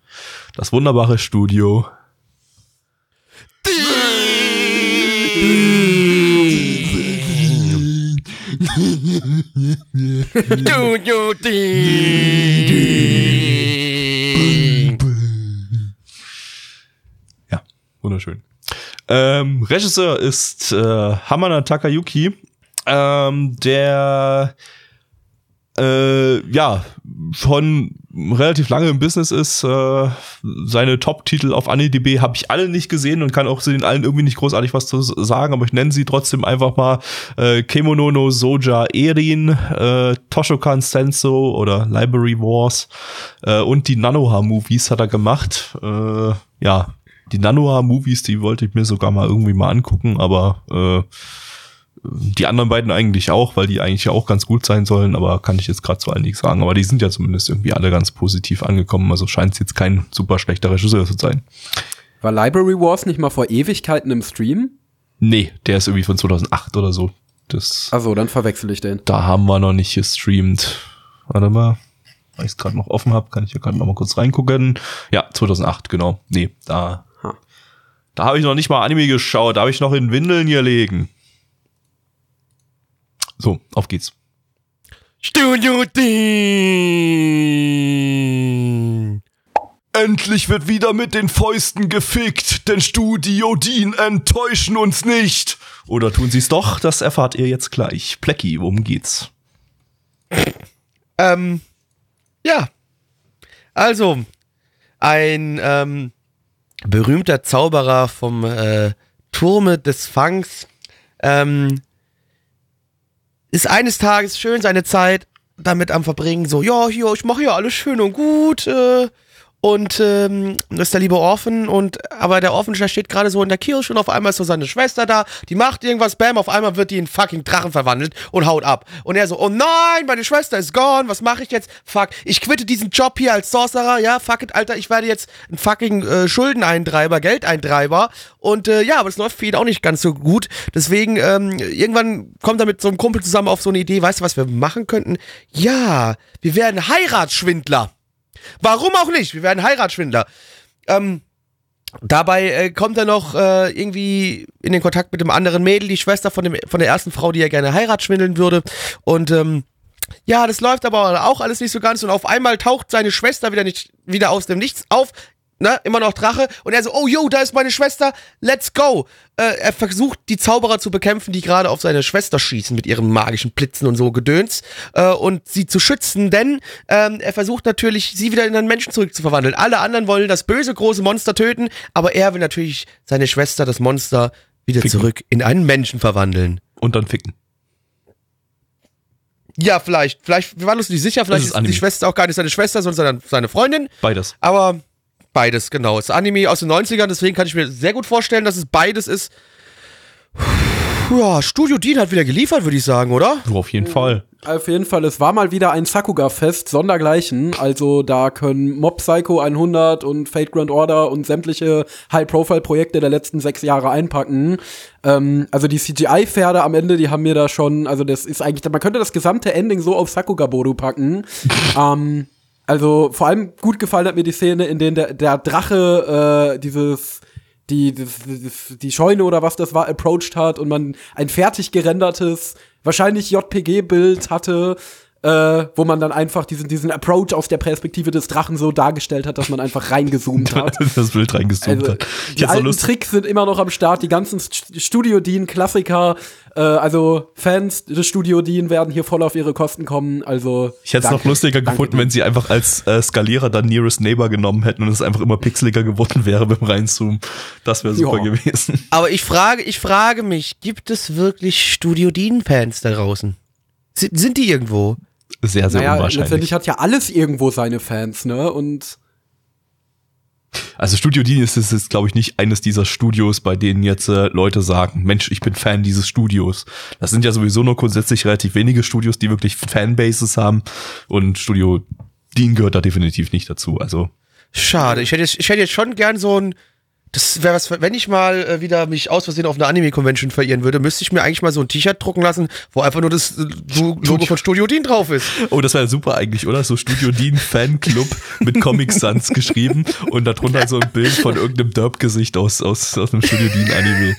das wunderbare Studio. Ja, wunderschön. Ähm, Regisseur ist äh, Hamana Takayuki, ähm, der äh, ja schon relativ lange im Business ist. Äh, seine Top-Titel auf AniDB habe ich alle nicht gesehen und kann auch zu den allen irgendwie nicht großartig was zu sagen, aber ich nenne sie trotzdem einfach mal äh, Kemono no Soja Erin, äh, Toshokan Senso oder Library Wars äh, und die Nanoha-Movies hat er gemacht. Äh, ja, die Nanoha-Movies, die wollte ich mir sogar mal irgendwie mal angucken, aber äh, die anderen beiden eigentlich auch, weil die eigentlich ja auch ganz gut sein sollen, aber kann ich jetzt gerade zu allen nichts sagen. Aber die sind ja zumindest irgendwie alle ganz positiv angekommen, also scheint es jetzt kein super schlechter Regisseur zu sein. War Library Wars nicht mal vor Ewigkeiten im Stream? Nee, der ist irgendwie von 2008 oder so. Das, Achso, dann verwechsel ich den. da haben wir noch nicht gestreamt. Warte mal, weil ich es gerade noch offen habe, kann ich ja gerade noch mal kurz reingucken. Ja, 2008, genau. Nee, da, Ha. da habe ich noch nicht mal Anime geschaut, da habe ich noch in Windeln gelegen. So, auf geht's. Studio Dean. Endlich wird wieder mit den Fäusten gefickt, denn Studio Dean enttäuschen uns nicht. Oder tun sie es doch? Das erfahrt ihr jetzt gleich. Plecki, worum geht's? Ähm, ja. Also, ein ähm, berühmter Zauberer vom äh, Turme des Fangs ähm, ist eines Tages schön seine Zeit damit am Verbringen, so, ja, hier, ich mache hier alles schön und gut, äh, und ähm, das ist der liebe Orphan und aber der Orphan der steht gerade so in der Kirche und auf einmal ist so seine Schwester da, die macht irgendwas, bam, auf einmal wird die in fucking Drachen verwandelt und haut ab. Und er so, oh nein, meine Schwester ist gone, was mache ich jetzt? Fuck, ich quitte diesen Job hier als Sorcerer, ja, fuck it, Alter, ich werde jetzt ein fucking äh, Schuldeneintreiber, Geldeintreiber und äh, ja, aber es läuft für ihn auch nicht ganz so gut. Deswegen, ähm, irgendwann kommt er mit so einem Kumpel zusammen auf so eine Idee, weißt du, was wir machen könnten? Ja, wir werden Heiratsschwindler. Warum auch nicht? Wir werden Heiratsschwindler. Ähm, dabei äh, kommt er noch äh, irgendwie in den Kontakt mit dem anderen Mädel, die Schwester von, dem, von der ersten Frau, die er gerne heiratsschwindeln würde. Und ähm, ja, das läuft aber auch alles nicht so ganz. Und auf einmal taucht seine Schwester wieder nicht wieder aus dem Nichts auf ne, immer noch Drache. Und er so, oh yo, da ist meine Schwester, let's go. Äh, er versucht, die Zauberer zu bekämpfen, die gerade auf seine Schwester schießen mit ihren magischen Blitzen und so Gedöns. Äh, und sie zu schützen, denn ähm, er versucht natürlich, sie wieder in einen Menschen zurückzuverwandeln. Alle anderen wollen das böse große Monster töten, aber er will natürlich seine Schwester, das Monster, wieder Ficken. zurück in einen Menschen verwandeln. Und dann ficken. Ja, vielleicht. Vielleicht, wir waren uns nicht sicher, vielleicht ist ist, die. Schwester auch gar nicht seine Schwester, sondern seine Freundin. Beides. Aber beides, genau. Es ist Anime aus den 90ern, deswegen kann ich mir sehr gut vorstellen, dass es beides ist. Ja, Studio Dean hat wieder geliefert, würde ich sagen, oder? Du auf jeden Fall. Auf jeden Fall, es war mal wieder ein Sakuga-Fest, sondergleichen. Also da können Mob Psycho 100 und Fate Grand Order und sämtliche High-Profile-Projekte der letzten sechs Jahre einpacken. Ähm, also die CGI-Pferde am Ende, die haben mir da schon, also das ist eigentlich, man könnte das gesamte Ending so auf Sakuga Boru packen. ähm, also vor allem gut gefallen hat mir die Szene, in der der, der Drache äh, dieses die, das, die Scheune oder was das war, approached hat und man ein fertig gerendertes, wahrscheinlich JPG-Bild hatte, äh, wo man dann einfach diesen, diesen Approach aus der Perspektive des Drachen so dargestellt hat, dass man einfach reingezoomt hat. das Bild reingezoomt Also, hat. Ich die so alten Lust, Tricks sind immer noch am Start, die ganzen St- Studio Dean Klassiker, äh, also Fans des Studio Dean werden hier voll auf ihre Kosten kommen, also ich hätte es noch danke. lustiger Danke gefunden, dir. wenn sie einfach als äh, Skalierer dann Nearest Neighbor genommen hätten und es einfach immer pixeliger geworden wäre beim Reinzoomen. Das wäre super Ja. gewesen. Aber ich frage, ich frage mich, gibt es wirklich Studio Dean-Fans da draußen? Sind, sind die irgendwo? Sehr, sehr Naja, unwahrscheinlich. letztendlich hat ja alles irgendwo seine Fans, ne? Und Also Studio Dean ist es jetzt, glaube ich, nicht eines dieser Studios, bei denen jetzt äh, Leute sagen, Mensch, ich bin Fan dieses Studios. Das sind ja sowieso nur grundsätzlich relativ wenige Studios, die wirklich Fanbases haben. Und Studio Dean gehört da definitiv nicht dazu. Also Schade. Ich hätte jetzt, ich hätte jetzt schon gern so ein. Das wäre was, wenn ich mal äh, wieder mich aus Versehen auf einer Anime-Convention verirren würde, müsste ich mir eigentlich mal so ein T-Shirt drucken lassen, wo einfach nur das äh, Lo- Logo von Studio Dean drauf ist. Oh, das wäre super eigentlich, oder? So Studio Dean Fanclub mit Comic Sans geschrieben und darunter so ein Bild von irgendeinem Derp-Gesicht aus, aus, aus einem Studio Dean Anime.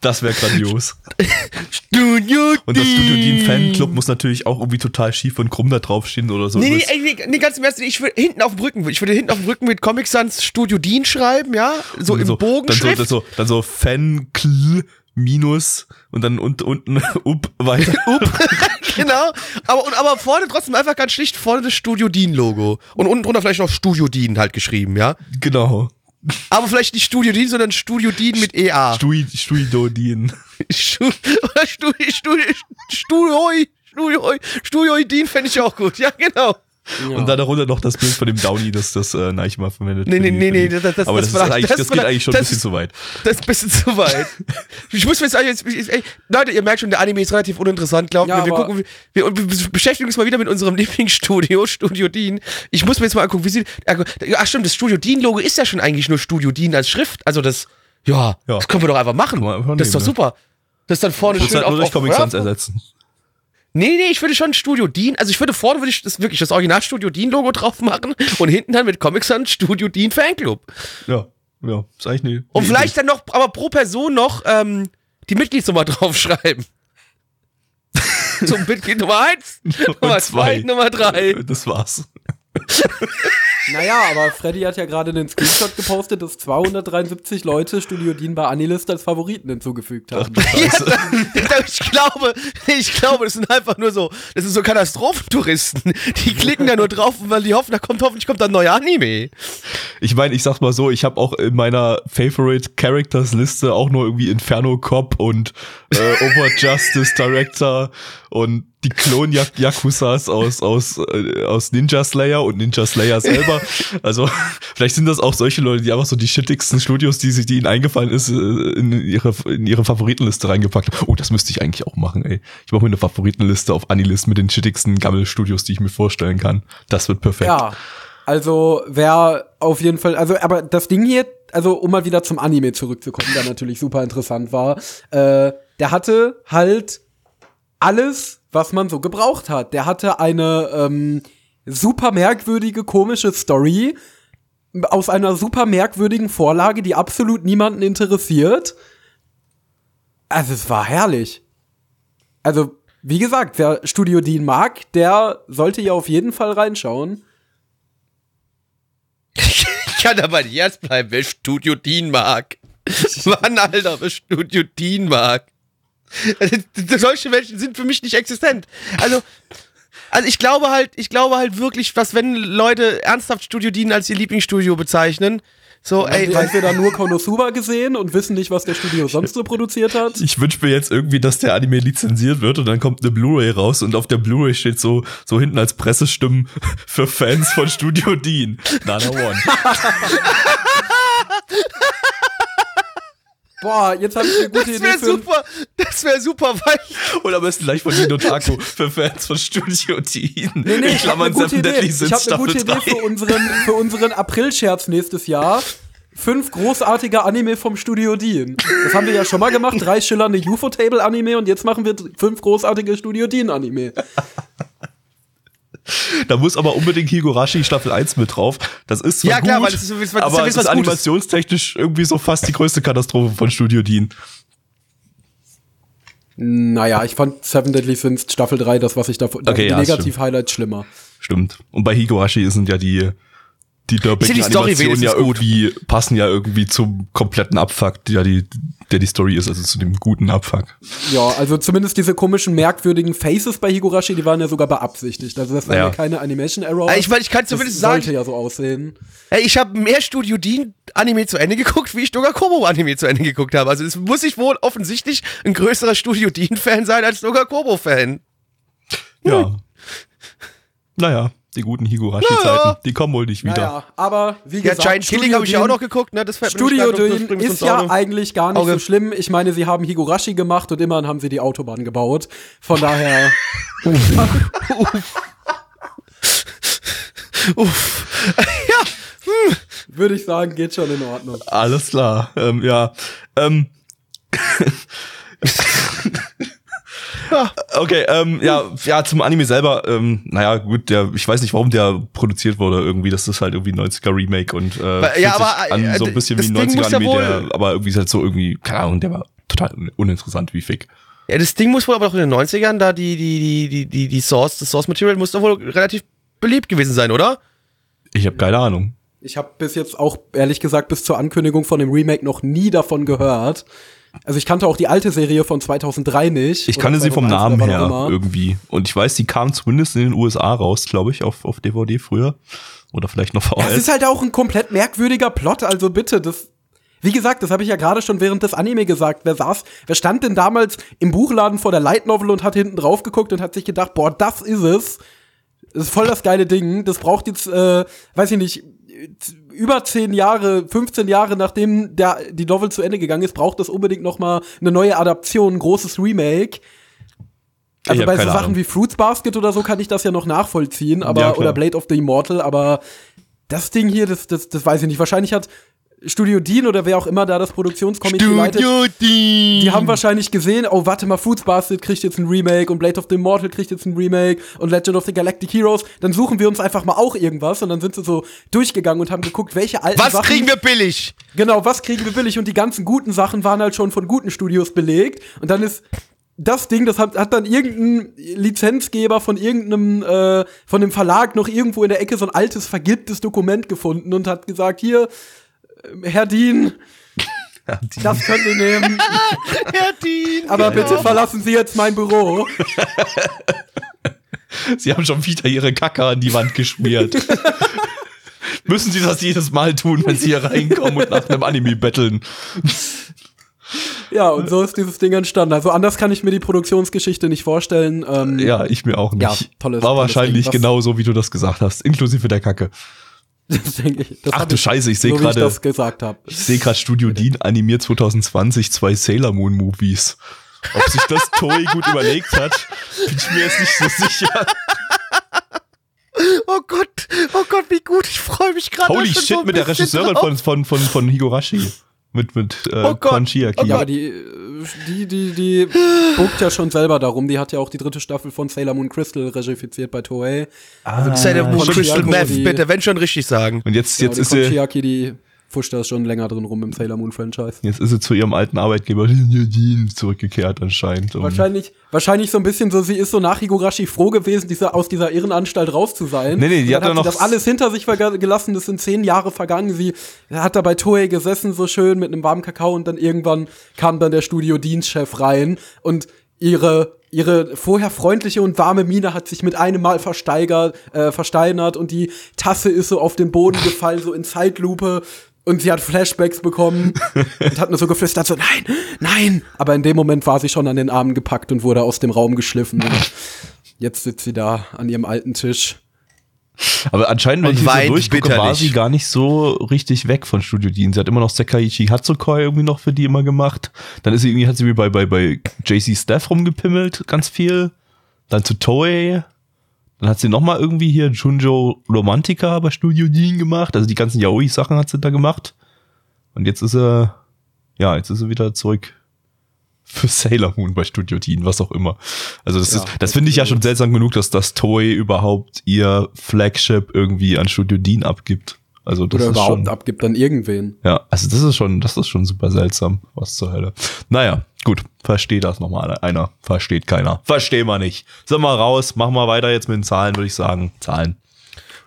Das wäre grandios. Studio Und das Studio Dean Fanclub muss natürlich auch irgendwie total schief und krumm da draufstehen oder so. Nee, nee, nee, nee, ganz im Ernst, ich würde hinten auf dem Rücken, ich würde hinten auf dem Rücken mit Comic Sans Studio Dean schreiben, ja, so im so, dann so, dann so, dann so Fancl minus und dann und, unten up weiter. genau, aber, und, aber vorne trotzdem einfach ganz schlicht vorne das Studio Dean Logo. Und unten drunter vielleicht noch Studio Dean halt geschrieben, ja. genau. Aber vielleicht nicht Studio Dean, sondern Studio Dean mit EA. Stui, Studio Dean. Stu Studio, Studio, Studio, Studio, Studio Dean fände ich auch gut, ja, genau. Und dann darunter noch das Bild von dem Downy, das das äh, Neichma verwendet. Nee, nee, nee, nee, das- das- Aber das das, ist eigentlich, das das, geht eigentlich schon ein das- bisschen zu weit. Das ist ein bisschen zu weit. Ich muss mir jetzt, jetzt ich- ey, Leute, ihr merkt schon, der Anime ist relativ uninteressant, glaubt Ja, mir. Wir gucken, wir, wir, wir beschäftigen uns mal wieder mit unserem Lieblingsstudio, Studio Dean. Ich muss mir jetzt mal angucken, wie sieht, ach stimmt, das Studio Dean Logo ist ja schon eigentlich nur Studio Dean als Schrift. Also das, ja, Ja. das können wir doch einfach machen. Einfach das ist doch nehmen, super. Das ist dann vorne schön halt auf, nur durch auf Comic Sans ersetzen. Nee, nee, ich würde schon Studio Dean, also ich würde vorne würde ich das wirklich das Original Studio Dean Logo drauf machen und hinten dann mit Comic Sans Studio Dean Fanclub. Ja, ja, ist eigentlich eine. Und vielleicht dann noch, aber pro Person noch ähm, die Mitgliedsnummer draufschreiben. Zum Mitglied Nummer 1, Idee. Nummer Und 2, Nummer 3. Das war's. Naja, aber Freddy hat ja gerade einen Screenshot gepostet, dass 273 Leute Studio Dean bei Anilist als Favoriten hinzugefügt haben. Ja, ich glaube, ich glaube, das sind einfach nur so, das sind so Katastrophentouristen. Die klicken da nur drauf, weil die hoffen, da kommt hoffentlich kommt da ein neuer Anime. Ich meine, ich sag's mal so, ich habe auch in meiner Favorite Characters Liste auch nur irgendwie Inferno Cop und äh, Over Justice Director und die Klon-Yakuzas aus, aus, äh, aus Ninja Slayer und Ninja Slayer selber. Also, vielleicht sind das auch solche Leute, die einfach so die shittigsten Studios, die sich, die ihnen eingefallen ist, äh, in ihre, in ihre Favoritenliste reingepackt. haben. Oh, das müsste ich eigentlich auch machen, ey. Ich mache mir eine Favoritenliste auf Anilist mit den shittigsten Gammel-Studios, die ich mir vorstellen kann. Das wird perfekt. Ja. Also, wer auf jeden Fall, also, aber das Ding hier, also, um mal wieder zum Anime zurückzukommen, der natürlich super interessant war, äh, der hatte halt alles, was man so gebraucht hat. Der hatte eine ähm, super merkwürdige, komische Story aus einer super merkwürdigen Vorlage, die absolut niemanden interessiert. Also es war herrlich. Also, wie gesagt, wer Studio Dean mag, der sollte ja auf jeden Fall reinschauen. Ich kann aber nicht ernst bleiben, wer Studio Dean mag. Mann, Alter, wer Studio Dean mag. Solche Menschen sind für mich nicht existent. Also, also ich glaube halt, ich glaube halt wirklich, dass wenn Leute ernsthaft Studio Dean als ihr Lieblingsstudio bezeichnen, so, Haben ey, die entweder nur Konosuba gesehen und wissen nicht, was der Studio sonst so produziert hat. Ich wünsche mir jetzt irgendwie, dass der Anime lizenziert wird und dann kommt eine Blu-ray raus und auf der Blu-ray steht so, so hinten als Pressestimmen für Fans von Studio Dean. Nana One. Boah, jetzt habe ich eine gute das Idee wäre für super, das wäre super, weil Und am besten gleich von Nino Taco für Fans von Studio Dean. Nee, nee, ich habe eine gute Idee. Ich habe eine gute Idee 3. für unseren, für unseren April-Scherz nächstes Jahr. Fünf großartige Anime vom Studio Dean. Das haben wir ja schon mal gemacht. Drei schillernde UFO-Table-Anime und jetzt machen wir fünf großartige Studio Dean-Anime. Da muss aber unbedingt Higurashi Staffel 1 mit drauf. Das ist zwar Ja, klar, gut, weil das ist- das ist- das ist aber es was ist Gutes. animationstechnisch irgendwie so fast die größte Katastrophe von Studio Dean. Naja, ich fand Seven Deadly Sins Staffel 3, das, was ich davon, Okay, die ja, Negativ-Highlights schlimmer. Stimmt. Und bei Higurashi sind ja die die Ist ja die Story Animationen ja wenigstens gut. irgendwie passen ja irgendwie zum kompletten Abfuck, der die der die Story ist, also zu dem guten Abfuck. Ja, also zumindest diese komischen, merkwürdigen Faces bei Higurashi, die waren ja sogar beabsichtigt. Also das waren ja, Ja. keine Animation-Error. Ey, ich mein, ich kann zumindest das sagen- sollte ja so aussehen. ey, ich habe mehr Studio Dean Anime zu Ende geguckt, wie ich Doga Kobo Anime zu Ende geguckt habe. Also es muss ich wohl offensichtlich ein größerer Studio Dean Fan sein als Doga Kobo Fan. Ja. Naja, die guten Higurashi-Zeiten, die kommen wohl nicht wieder. Naja, aber wie Ja, gesagt, Giant Killing habe ich ja auch noch geguckt, ne? Das Studio mir ist ja eigentlich gar nicht Auge. so schlimm. Ich meine, sie haben Higurashi gemacht und immerhin haben sie die Autobahn gebaut. Von daher, Uff. ja, würde ich sagen, geht schon in Ordnung. Alles klar. Ähm, ja. Ähm. Okay, ähm, ja, ja, zum Anime selber, ähm, naja, gut, der, ich weiß nicht, warum der produziert wurde irgendwie, das ist halt irgendwie ein 90er Remake und äh, ja, aber, an äh, so ein bisschen wie ein Ding 90er muss ja Anime, wohl- der, aber irgendwie ist halt so irgendwie, keine Ahnung, der war total un uninteressant wie Fick. ja, das Ding muss wohl aber auch in den 90ern, da die, die, die, die, die, die Source, das Source Material muss doch wohl relativ beliebt gewesen sein, oder? Ich habe keine Ahnung. Ich habe bis jetzt auch, ehrlich gesagt, bis zur Ankündigung von dem Remake noch nie davon gehört. Also ich kannte auch die alte Serie von 2003 nicht. Ich kannte sie vom 2001 Namen her irgendwie. Und ich weiß, die kam zumindest in den USA raus, glaube ich, auf, auf DVD früher. Oder vielleicht noch Das VHS. ist halt auch ein komplett merkwürdiger Plot, also bitte, das. Wie gesagt, das habe ich ja gerade schon während des Anime gesagt. Wer saß, wer stand denn damals im Buchladen vor der Light Novel und hat hinten drauf geguckt und hat sich gedacht, boah, das ist es. Das ist voll das geile Ding. Das braucht jetzt, äh, weiß ich nicht, über 10 Jahre, 15 Jahre nachdem der, die Novel zu Ende gegangen ist, braucht es unbedingt noch mal eine neue Adaption, ein großes Remake. Also bei so Sachen Ahnung. wie Fruits Basket oder so kann ich das ja noch nachvollziehen, aber Ja, oder Blade of the Immortal, aber das Ding hier, das, das, das weiß ich nicht. Wahrscheinlich hat Studio Dean oder wer auch immer da das Produktionskomitee leitet, Dean. die haben wahrscheinlich gesehen, oh, warte mal, Fruits Basket kriegt jetzt ein Remake und Blade of the Immortal kriegt jetzt ein Remake und Legend of the Galactic Heroes. Dann suchen wir uns einfach mal auch irgendwas und dann sind sie so durchgegangen und haben geguckt, welche alten Was Sachen kriegen wir billig? Genau, was kriegen wir billig? Und die ganzen guten Sachen waren halt schon von guten Studios belegt. Und dann ist das Ding, das hat, hat dann irgendein Lizenzgeber von irgendeinem, äh, von dem Verlag noch irgendwo in der Ecke so ein altes, vergilbtes Dokument gefunden und hat gesagt, hier, äh, Herr Dean, das können wir nehmen, Herr Dean. aber genau. bitte verlassen Sie jetzt mein Büro. Sie haben schon wieder ihre Kacke an die Wand geschmiert. Müssen Sie das jedes Mal tun, wenn Sie hier reinkommen und nach einem Anime betteln? Ja, und so ist dieses Ding entstanden. Also anders kann ich mir die Produktionsgeschichte nicht vorstellen. Ähm, Ja, ich mir auch nicht. Ja, tolles- War tolles wahrscheinlich Ding. Was- genau so, wie du das gesagt hast, inklusive der Kacke. Das denke ich. Das Ach du Scheiße, ich seh so, wie gerade- ich. Ich sehe gerade Studio Dean animiert 2020 zwei Sailor Moon Movies. Ob sich das Toei gut überlegt hat, bin ich mir jetzt nicht so sicher. Oh Gott, oh Gott, wie gut. Ich freue mich gerade. Holy shit, so mit der Regisseurin drauf. von, von, von, von Higurashi. Mit, mit äh, Oh Gott, Kon Chiaki. Ja, die, die, die, die buckt ja schon selber darum. Die hat ja auch die dritte Staffel von Sailor Moon Crystal regifiziert bei Toei. Sailor Moon Crystal Meth, die- bitte, wenn schon richtig sagen. Und jetzt, Ja, jetzt, die ist sie, die fuscht da schon länger drin rum im Sailor Moon Franchise. jetzt ist sie zu ihrem alten Arbeitgeber Dean zurückgekehrt anscheinend. Wahrscheinlich, wahrscheinlich so ein bisschen so, sie ist so nach Higurashi froh gewesen, diese, aus dieser Irrenanstalt raus zu sein. Nee, nee, die hat dann hat sie noch- das alles hinter sich gelassen, das sind zehn Jahre vergangen. Sie hat da bei Toei gesessen, so schön mit einem warmen Kakao und dann irgendwann kam dann der Studio-Dienstchef rein und ihre ihre vorher freundliche und warme Miene hat sich mit einem Mal versteigert, äh, versteinert und die Tasse ist so auf den Boden gefallen, so in Zeitlupe. Und sie hat Flashbacks bekommen und hat nur so geflüstert, so, nein, nein. Aber in dem Moment war sie schon an den Armen gepackt und wurde aus dem Raum geschliffen. Und jetzt sitzt sie da an ihrem alten Tisch. Aber anscheinend, wenn Und ich so durchgucke, war bitterlich. sie gar nicht so richtig weg von Studio Dean. Sie hat immer noch Sekaiichi Hatsukoi irgendwie noch für die immer gemacht. Dann ist sie irgendwie, hat sie wie bei, bei, bei JC Staff rumgepimmelt, ganz viel. Dann zu Toei. Dann hat sie noch mal irgendwie hier Junjo Romantica bei Studio Dean gemacht. Also die ganzen Yaoi-Sachen hat sie da gemacht. Und jetzt ist er, ja, jetzt ist er wieder zurück für Sailor Moon bei Studio Dean, was auch immer. Also das Ja, ist, das finde ich ja schon seltsam genug, dass das Toei überhaupt ihr Flagship irgendwie an Studio Dean abgibt. Also das Oder ist überhaupt schon, abgibt an irgendwen. ja, also das ist schon, das ist schon super seltsam. Was zur Hölle. Naja, gut, versteht das nochmal einer. Versteht keiner. Verstehen wir nicht. Sind wir raus, machen wir weiter jetzt mit den Zahlen, würde ich sagen. Zahlen.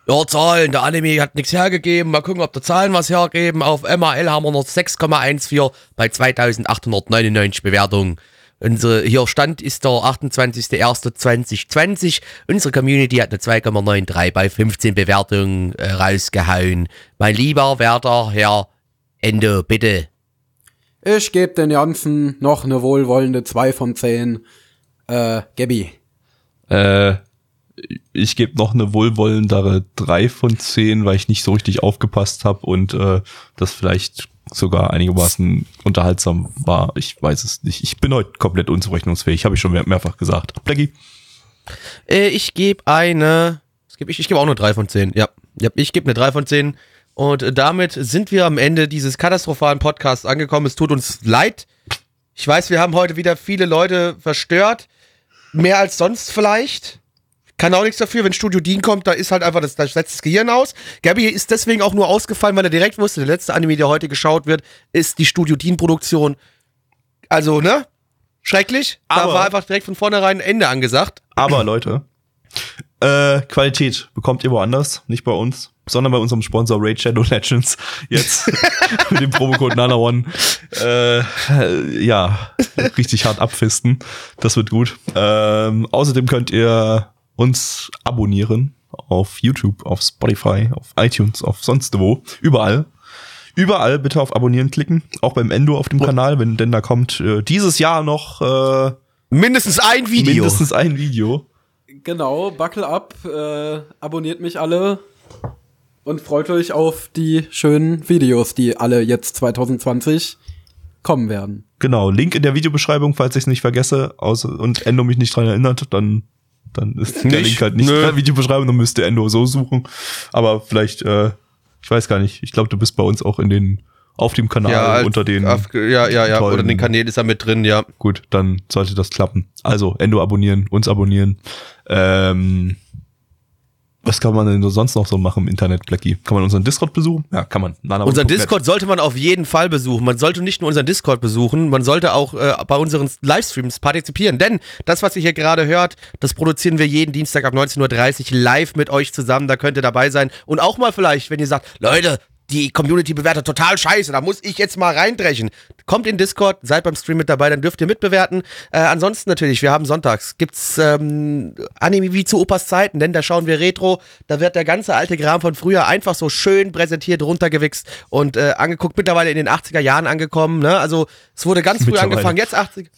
Ja, Zahlen, der Anime hat nichts hergegeben. Mal gucken, ob der Zahlen was hergeben. Auf MRL haben wir noch 6,14 bei 2899 Bewertungen. Unsere, hier Stand ist der 28.01.2020. Unsere Community hat eine 2,93 bei 15 Bewertungen äh, rausgehauen. Mein lieber werter Herr Endo, bitte. Ich gebe den Jansen noch eine wohlwollende 2 von 10. Äh, Gabby. Äh, ich gebe noch eine wohlwollendere 3 von 10, weil ich nicht so richtig aufgepasst habe und äh, das vielleicht sogar einigermaßen unterhaltsam war. Ich weiß es nicht. Ich bin heute komplett unzurechnungsfähig, habe ich schon mehr, mehrfach gesagt. Blackie? Äh, ich gebe eine. Was gebe ich? Ich gebe auch eine 3 von 10. Ja. ja ich gebe eine 3 von 10. Und äh, damit sind wir am Ende dieses katastrophalen Podcasts angekommen. Es tut uns leid. Ich weiß, wir haben heute wieder viele Leute verstört. Mehr als sonst vielleicht. Kann auch nichts dafür, wenn Studio Dean kommt, da ist halt einfach das, da setzt das Gehirn aus. Gabi ist deswegen auch nur ausgefallen, weil er direkt wusste, der letzte Anime, der heute geschaut wird, ist die Studio Dean Produktion. Also, ne? Schrecklich. Da Aber- war einfach direkt von vornherein ein Ende angesagt. Aber Leute, äh, Qualität bekommt ihr woanders, nicht bei uns, sondern bei unserem Sponsor Raid Shadow Legends. Jetzt mit dem Promocode NanaOne. Äh, ja, richtig hart abfisten. Das wird gut. Ähm, außerdem könnt ihr uns abonnieren auf YouTube, auf Spotify, auf iTunes, auf sonst wo, überall. Überall bitte auf Abonnieren klicken, auch beim Endo auf dem Kanal, wenn denn da kommt äh, dieses Jahr noch äh, Mindestens ein Video. mindestens ein Video. Genau, buckle up, äh, abonniert mich alle und freut euch auf die schönen Videos, die alle jetzt 2020 kommen werden. Genau, Link in der Videobeschreibung, falls ich es nicht vergesse und Endo mich nicht dran erinnert, dann, dann ist der Nicht? Link halt nicht Nö. in der Videobeschreibung, dann müsste Endo so suchen. Aber vielleicht, äh, ich weiß gar nicht, ich glaube, du bist bei uns auch in den, auf dem Kanal ja, halt unter den. Auf, ja, ja, ja. Oder den Kanälen ist er mit drin, ja. Gut, dann sollte das klappen. Also, Endo abonnieren, uns abonnieren. Ähm, was kann man denn so sonst noch so machen im Internet, Blackie? Kann man unseren Discord besuchen? Ja, kann man. Nana Unseren. Discord sollte man auf jeden Fall besuchen. Man sollte nicht nur unseren Discord besuchen, man sollte auch äh, bei unseren Livestreams partizipieren. Denn das, was ihr hier gerade hört, das produzieren wir jeden Dienstag ab 19.30 Uhr live mit euch zusammen. Da könnt ihr dabei sein. Und auch mal vielleicht, wenn ihr sagt, Leute, die Community bewertet total scheiße, da muss ich jetzt mal reindrechen. Kommt in Discord, seid beim Stream mit dabei, dann dürft ihr mitbewerten. Äh, ansonsten natürlich, wir haben sonntags, gibt's ähm, Anime wie zu Opas Zeiten, denn da schauen wir Retro, da wird der ganze alte Kram von früher einfach so schön präsentiert, runtergewichst und äh, angeguckt, mittlerweile in den 80er Jahren angekommen, ne? Also es wurde ganz früh angefangen, jetzt 80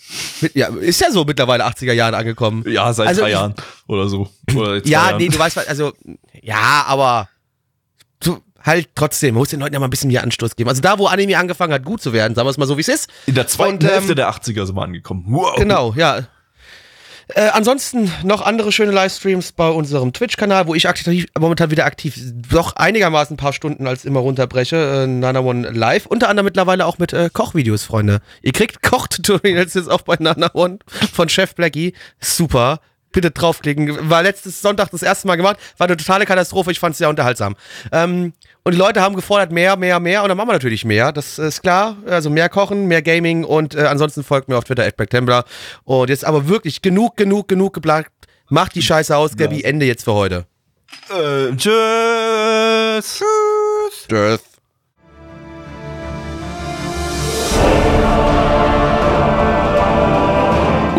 mit, ja, ist ja so mittlerweile 80er Jahren angekommen. Ja, seit Also drei Jahren oder so. Oder Ja, nee, du weißt, was- also, ja, aber halt trotzdem, man muss den Leuten ja mal ein bisschen mehr Anstoß geben. Also da, wo Anime angefangen hat, gut zu werden, sagen wir es mal so, wie es ist. In der zweiten Und, ähm, Hälfte der 80er sind wir angekommen. Wow. Genau, ja. Äh, ansonsten noch andere schöne Livestreams bei unserem Twitch-Kanal, wo ich aktiv, momentan wieder aktiv, doch einigermaßen ein paar Stunden als immer runterbreche. Äh, Nana One Live. Unter anderem mittlerweile auch mit äh, Kochvideos, Freunde. Ihr kriegt Kochtutorials jetzt auch bei Nana One von Chef Blackie. Super. Bitte draufklicken. War letztes Sonntag das erste Mal gemacht. War eine totale Katastrophe. Ich fand es sehr unterhaltsam. Ähm, und die Leute haben gefordert, mehr, mehr, mehr. Und dann machen wir natürlich mehr. Das ist klar. Also mehr Kochen, mehr Gaming. Und äh, ansonsten folgt mir auf Twitter, @blacktembler. Und jetzt aber wirklich genug, genug, genug geplagt. Macht die Scheiße aus, Gabi. Ende jetzt für heute. Äh, tschüss. Tschüss.